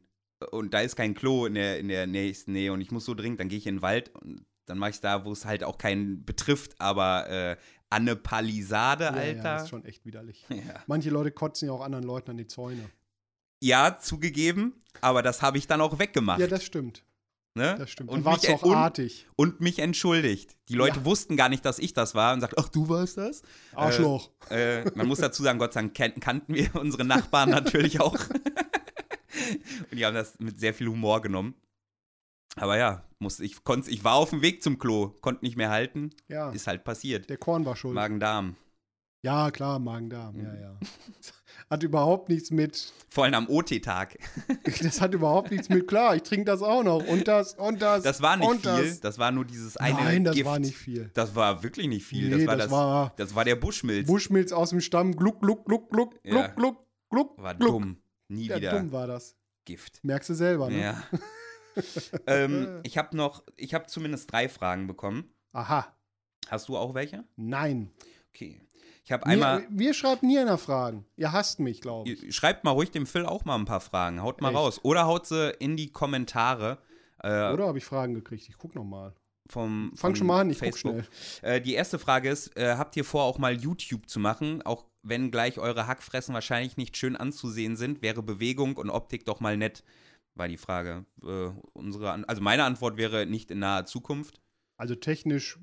und da ist kein Klo in der, in der nächsten Nähe und ich muss so dringend, dann gehe ich in den Wald und dann mache ich da, wo es halt auch keinen betrifft, aber äh, an eine Palisade, Ja, Ja, Alter. das ist schon echt widerlich. Ja. Manche Leute kotzen ja auch anderen Leuten an die Zäune. ja, zugegeben, aber das habe ich dann auch weggemacht. Ja, das stimmt. ne? Das stimmt. Und Und mich, auch und, artig. und mich entschuldigt. Die Leute Ja. wussten gar nicht, dass ich das war und sagt, ach, du warst das? Arschloch. Äh, man muss dazu sagen, Gott sei Dank kan kannten wir unsere Nachbarn natürlich auch. und die haben das mit sehr viel Humor genommen. Aber ja, musste, ich, konnt, ich war auf dem Weg zum Klo, konnte nicht mehr halten. ja, Ist halt passiert. der Korn war schuld. Magen-Darm. Ja, klar, Magen-Darm. Ja, Mhm. ja. Hat überhaupt nichts mit. Vor allem am OT-Tag. Das hat überhaupt nichts mit. Klar, ich trinke das auch noch. Und das, und das. Das war nicht und viel. Das. Das. war nur dieses eine Nein, das Gift. war nicht viel. Das war wirklich nicht viel. Nee, das, war das, war das war der Buschmilz. Buschmilz aus dem Stamm. Gluck, gluck, gluck, gluck, gluck, Ja. gluck, gluck. war gluck. dumm. Nie Ja, wieder dumm war das. Gift. Merkst du selber, ne? Ja. ähm, ich habe noch, ich habe zumindest drei Fragen bekommen. Aha. Hast du auch welche? Nein. Okay. Ich habe einmal. Mir, mir schreibt nie einer Fragen. Ihr hasst mich, glaube ich. Schreibt mal ruhig dem Phil auch mal ein paar Fragen. Haut mal Echt? raus. Oder haut sie in die Kommentare. Äh, Oder habe ich Fragen gekriegt? Ich guck noch mal. vom, Fang schon mal an, ich Facebook. guck schnell. Äh, die erste Frage ist: äh, Habt ihr vor, auch mal YouTube zu machen? Auch wenn gleich eure Hackfressen wahrscheinlich nicht schön anzusehen sind, wäre Bewegung und Optik doch mal nett. War die Frage. Äh, unsere, An- also meine Antwort wäre nicht in naher Zukunft. Also technisch,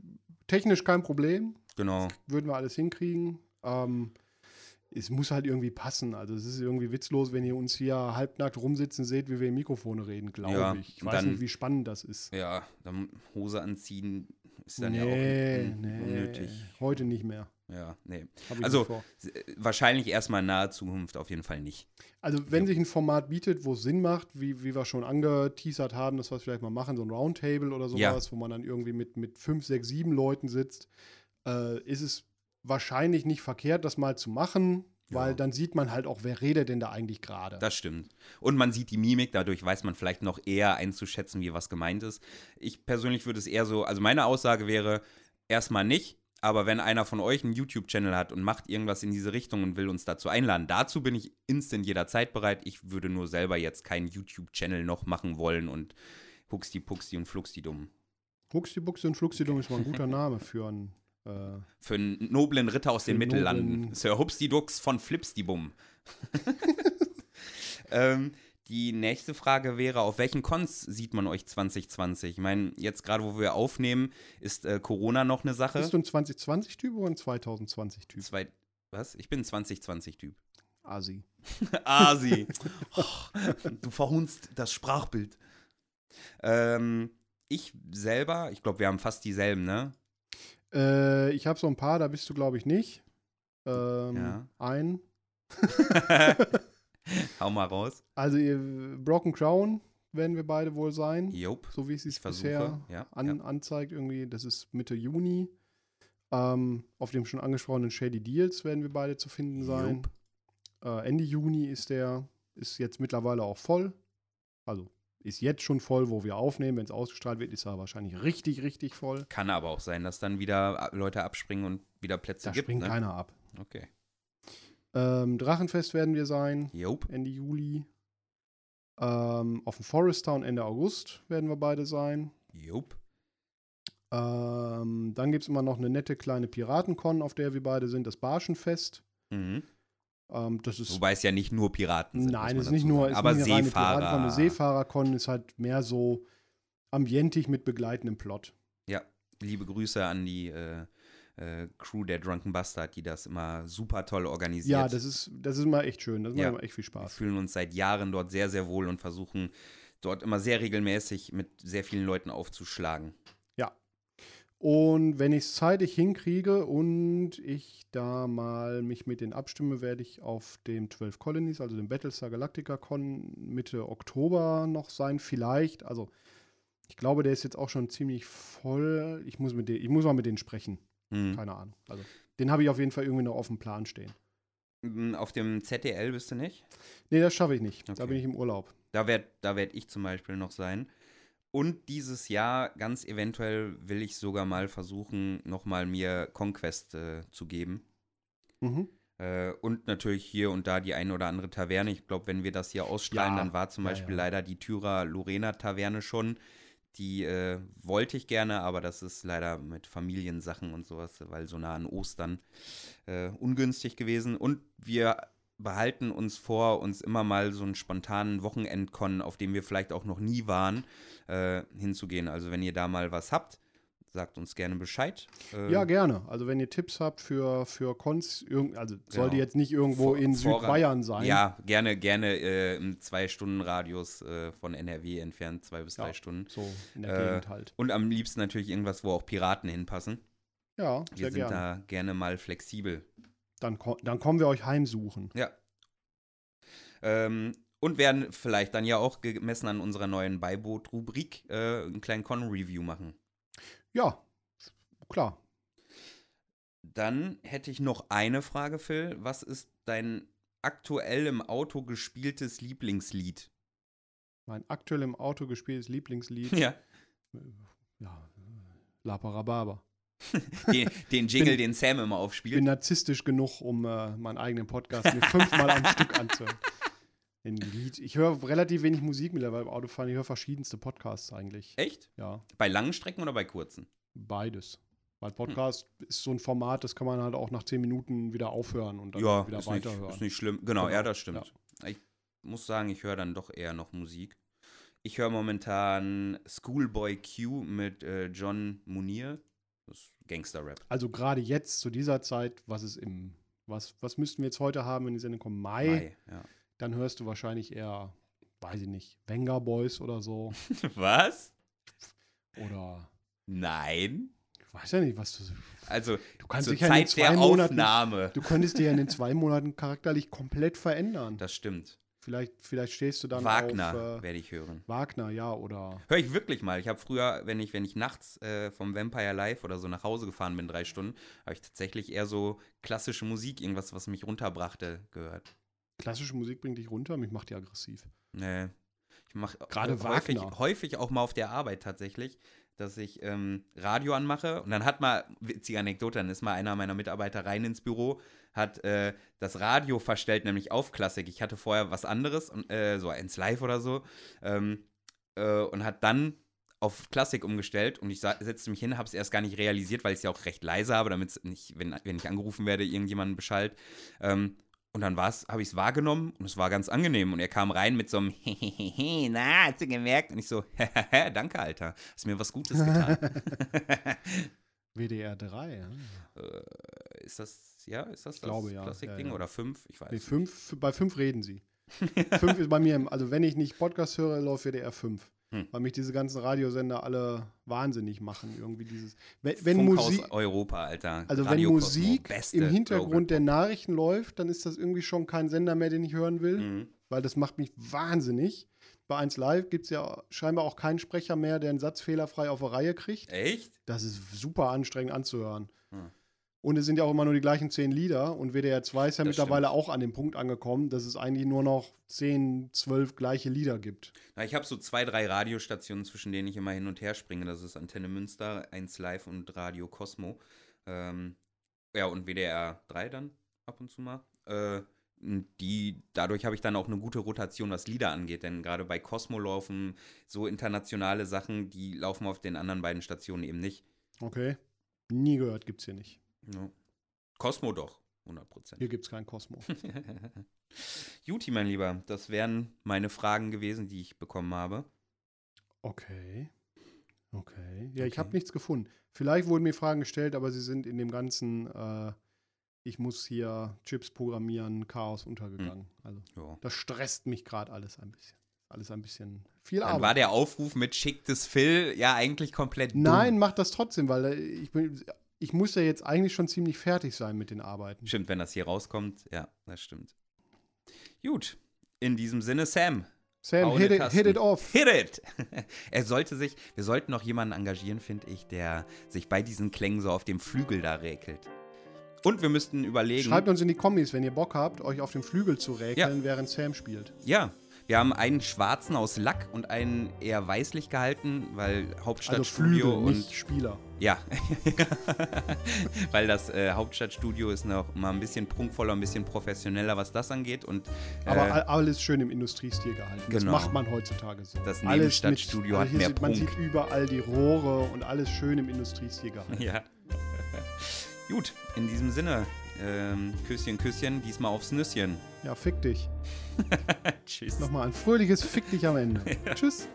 technisch kein Problem. Genau. Würden wir alles hinkriegen. Ähm, es muss halt irgendwie passen. Also es ist irgendwie witzlos, wenn ihr uns hier halbnackt rumsitzen seht, wie wir in Mikrofone reden, glaube Ja, ich. Ich weiß dann- nicht, wie spannend das ist. Ja, dann Hose anziehen ist dann ja nee, auch un nee, unnötig. heute nicht mehr. Ja, nee. Also- äh, Wahrscheinlich erstmal in naher Zukunft auf jeden Fall nicht. Also wenn sich ein Format bietet, wo es Sinn macht, wie, wie wir schon angeteasert haben, dass wir es vielleicht mal machen, so ein Roundtable oder Ja. sowas, wo man dann irgendwie mit, mit fünf, sechs, sieben Leuten sitzt, äh, ist es wahrscheinlich nicht verkehrt, das mal zu machen, weil Ja. dann sieht man halt auch, wer redet denn da eigentlich gerade. Das stimmt. Und man sieht die Mimik, dadurch weiß man vielleicht noch eher einzuschätzen, wie was gemeint ist. Ich persönlich würde es eher so, also meine Aussage wäre erstmal nicht, aber wenn einer von euch einen YouTube-Channel hat und macht irgendwas in diese Richtung und will uns dazu einladen, dazu bin ich instant jederzeit bereit. Ich würde nur selber jetzt keinen YouTube-Channel noch machen wollen und Huxti Puxti und Fluxti dumm. Huxti Buxti und Fluxidum ist mal ein guter Name für einen. Äh, Für einen noblen Ritter aus den Mittellanden. Sir Hupsti-Dux von Flipsti-Bum. ähm, die nächste Frage wäre, auf welchen Cons sieht man euch 2020? Ich meine, jetzt gerade, wo wir aufnehmen, ist äh, Corona noch eine Sache. bist du ein 2020-Typ oder ein 2020-Typ? Zwei, was? Ich bin ein 2020-Typ. Asi. Asi. Oh, du verhunzt das Sprachbild. Ähm, ich selber, ich glaube, wir haben fast dieselben, ne? Äh, ich habe so ein paar, da bist du, glaube ich, nicht. Ähm, Ja. Ein. Hau mal raus. Also ihr, Broken Crown werden wir beide wohl sein, Jop. so wie es sich bisher Ja, an, ja. anzeigt irgendwie. Das ist Mitte Juni. Ähm, auf dem schon angesprochenen Shady Deals werden wir beide zu finden sein. Äh, Ende Juni ist der, ist jetzt mittlerweile auch voll. Also ist jetzt schon voll, wo wir aufnehmen. Wenn es ausgestrahlt wird, ist er wahrscheinlich richtig, richtig voll. Kann aber auch sein, dass dann wieder Leute abspringen und wieder Plätze Da gibt. springt ne? keiner ab. Okay. Ähm, Drachenfest werden wir sein. Jop. Ende Juli. Ähm, auf dem Forest Town Ende August werden wir beide sein. Jop. Ähm, dann gibt es immer noch eine nette kleine Piratencon, auf der wir beide sind, das Barschenfest. Mhm. Ähm, das ist Wobei es ja nicht nur Piraten sind. Nein, es ist nicht nur, ist aber nicht Seefahrer. Piratencon. Eine Seefahrercon ist halt mehr so ambientig mit begleitendem Plot. Ja, liebe Grüße an die äh, äh, Crew der Drunken Bastard, die das immer super toll organisiert. Ja, das ist, das ist immer echt schön. Das macht Ja. immer echt viel Wir Spaß. fühlen uns seit Jahren dort sehr, sehr wohl und versuchen dort immer sehr regelmäßig mit sehr vielen Leuten aufzuschlagen. Und wenn ich es zeitig hinkriege und ich da mal mich mit denen abstimme, werde ich auf dem 12 Colonies, also dem Battlestar Galactica Con Mitte Oktober noch sein. Vielleicht. Also ich glaube, der ist jetzt auch schon ziemlich voll. Ich muss, mit den, ich muss mal mit denen sprechen. Hm. Keine Ahnung. Also den habe ich auf jeden Fall irgendwie noch auf dem Plan stehen. Mm, Auf dem ZDL bist du nicht? Nee, das schaffe ich nicht. Da Okay. bin ich im Urlaub. Da werde da werd ich zum Beispiel noch sein. Und dieses Jahr, ganz eventuell, will ich sogar mal versuchen, nochmal mir Conquest äh, zu geben. Mhm. Äh, und natürlich hier und da die eine oder andere Taverne. Ich glaube, wenn wir das hier ausstrahlen, Ja, dann war zum ja, Beispiel ja. leider die Thürer Lorena Taverne schon. Die äh, wollte ich gerne, aber das ist leider mit Familiensachen und sowas, weil so nah an Ostern äh, ungünstig gewesen. Und wir behalten uns vor, uns immer mal so einen spontanen Wochenendkon, auf dem wir vielleicht auch noch nie waren, äh, hinzugehen. Also wenn ihr da mal was habt, sagt uns gerne Bescheid. Äh, Ja, gerne. Also wenn ihr Tipps habt für, für Cons, also sollte Genau. jetzt nicht irgendwo Vor- in Südbayern sein. Ja, gerne, gerne äh, im Zwei-Stunden-Radius äh, von NRW entfernt, zwei bis Ja. drei Stunden. So in der Äh, Gegend halt. Und am liebsten natürlich irgendwas, wo auch Piraten hinpassen. Ja, Wir sehr sind gerne. da gerne mal flexibel. Dann, dann kommen wir euch heimsuchen. Ja. Ähm, und werden vielleicht dann ja auch gemessen an unserer neuen Beiboot-Rubrik äh, einen kleinen Con-Review machen. Ja, klar. Dann hätte ich noch eine Frage, Phil. Was ist dein aktuell im Auto gespieltes Lieblingslied? Mein aktuell im Auto gespieltes Lieblingslied. Ja. ja, La Parababa. Den, den Jingle, Bin- den Sam immer Ich bin aufspielt. narzisstisch genug, um äh, meinen eigenen Podcast mir fünfmal am Stück anzuhören. Ein Lied. Ich höre relativ wenig Musik mittlerweile beim Autofahren. Ich höre verschiedenste Podcasts eigentlich. Echt? Ja, Bei langen Strecken oder bei kurzen? beides. Weil Podcast ist so ein Format, das kann man halt auch nach zehn Minuten wieder aufhören und dann ja, wieder ist nicht, weiterhören. ist nicht schlimm. Genau, Genau, ja, das stimmt. Ich muss sagen, ich höre dann doch eher noch Musik. Ich höre momentan Schoolboy Q mit äh, John Munir. Das ist Gangster-Rap. Also gerade jetzt zu dieser Zeit, was ist im, was, was müssten wir jetzt heute haben, wenn die Sendung kommt? Mai, Mai, ja. Dann hörst du wahrscheinlich eher, weiß ich nicht, Venga Boys oder so. Was? Oder Nein. ich weiß ja nicht, was du. Also Du kannst zur dich ja in Zeit zwei der Monaten. Aufnahme. Du könntest dir ja in den zwei Monaten charakterlich komplett verändern. Das stimmt. Vielleicht, vielleicht stehst du dann Wagner auf äh, werde ich hören. Wagner, ja, oder Höre ich wirklich mal. Ich habe früher, wenn ich, wenn ich nachts äh, vom Vampire Live oder so nach Hause gefahren bin, drei Stunden, habe ich tatsächlich eher so klassische Musik, irgendwas, was mich runterbrachte, gehört. Klassische Musik bringt dich runter, mich macht die aggressiv. Nee. Ich mache Gerade häufig, Wagner. häufig auch mal auf der Arbeit tatsächlich, dass ich ähm, Radio anmache und dann hat mal, witzige Anekdote, dann ist mal einer meiner Mitarbeiter rein ins Büro, hat äh, das Radio verstellt, nämlich auf Klassik. Ich hatte vorher was anderes, und, äh, so ins Live oder so, ähm, äh, und hat dann auf Klassik umgestellt und ich setzte mich hin, habe es erst gar nicht realisiert, weil ich es ja auch recht leise habe, damit es nicht, wenn, wenn ich angerufen werde, irgendjemanden Bescheid. Ähm, und dann habe ich es wahrgenommen und es war ganz angenehm. Und er kam rein mit so einem Hehehe, na, hast du gemerkt? Und ich so, danke, Alter, hast mir was Gutes getan. WDR 3, ja. äh, ist das, ja, ist das Ich glaube, das ja. Klassikding Ja, ja. oder fünf? Ich weiß Nee, nicht. fünf, bei fünf reden sie. fünf ist bei mir, im, also wenn ich nicht Podcast höre, läuft WDR 5. Hm. Weil mich diese ganzen Radiosender alle wahnsinnig machen. Irgendwie dieses. Wenn, wenn Musik. Europa, Alter. Also Radio wenn Musik im Hintergrund der Nachrichten läuft, dann ist das irgendwie schon kein Sender mehr, den ich hören will. Mhm. weil das macht mich wahnsinnig. Bei 1 Live gibt es ja scheinbar auch keinen Sprecher mehr, der einen Satz fehlerfrei auf der Reihe kriegt. Echt? Das ist super anstrengend anzuhören. Hm. Und es sind ja auch immer nur die gleichen zehn Lieder. Und WDR 2 ist ja Das mittlerweile auch an dem Punkt angekommen, dass es eigentlich nur noch zehn, zwölf gleiche Lieder gibt. Na, ich habe so zwei, drei Radiostationen, zwischen denen ich immer hin und her springe. Das ist Antenne Münster, 1 Live und Radio Cosmo. Ähm, ja, und WDR 3 dann ab und zu mal. Äh, die, dadurch habe ich dann auch eine gute Rotation, was Lieder angeht. Denn gerade bei Cosmo laufen so internationale Sachen, die laufen auf den anderen beiden Stationen eben nicht. Okay. Nie gehört, gibt's hier nicht. Ja. Cosmo doch, 100 Prozent. Hier gibt's kein Cosmo. Juti, mein Lieber, das wären meine Fragen gewesen, die ich bekommen habe. Okay. Okay. Ja, ich Okay. habe nichts gefunden. Vielleicht wurden mir Fragen gestellt, aber sie sind in dem ganzen, äh, ich muss hier Chips programmieren, Chaos untergegangen. Also, Ja. das stresst mich gerade alles ein bisschen. Alles ein bisschen viel Dann Arbeit. war der Aufruf mit schicktes Phil ja eigentlich komplett dumm. Nein, mach das trotzdem, weil äh, ich bin, ich muss ja jetzt eigentlich schon ziemlich fertig sein mit den Arbeiten. Stimmt, wenn das hier rauskommt, ja, das stimmt. Gut, in diesem Sinne, Sam, Sam, hit it, hit it off. hit it! er sollte sich, wir sollten noch jemanden engagieren, finde ich, der sich bei diesen Klängen so auf dem Flügel da räkelt. Und wir müssten überlegen. Schreibt uns in die Kommis, wenn ihr Bock habt, euch auf dem Flügel zu räkeln, während Sam spielt. Ja, wir haben einen schwarzen aus Lack und einen eher weißlich gehalten, weil Also Hauptstadtstudio Flügel, und Spieler. Ja, weil das äh, Hauptstadtstudio ist noch mal ein bisschen prunkvoller, ein bisschen professioneller, was das angeht und Aber äh, all- alles schön im Industriestil gehalten. Das Genau. macht man heutzutage so. Das Alles mit- Nebenstadtstudio hat mehr sieht, Man Prunk. sieht überall die Rohre und alles schön im Industriestil gehalten. ja. Gut, in diesem Sinne, ähm, Küsschen, Küsschen, diesmal aufs Nüsschen. Ja, fick dich. Tschüss. Nochmal ein fröhliches Fick dich am Ende. Tschüss.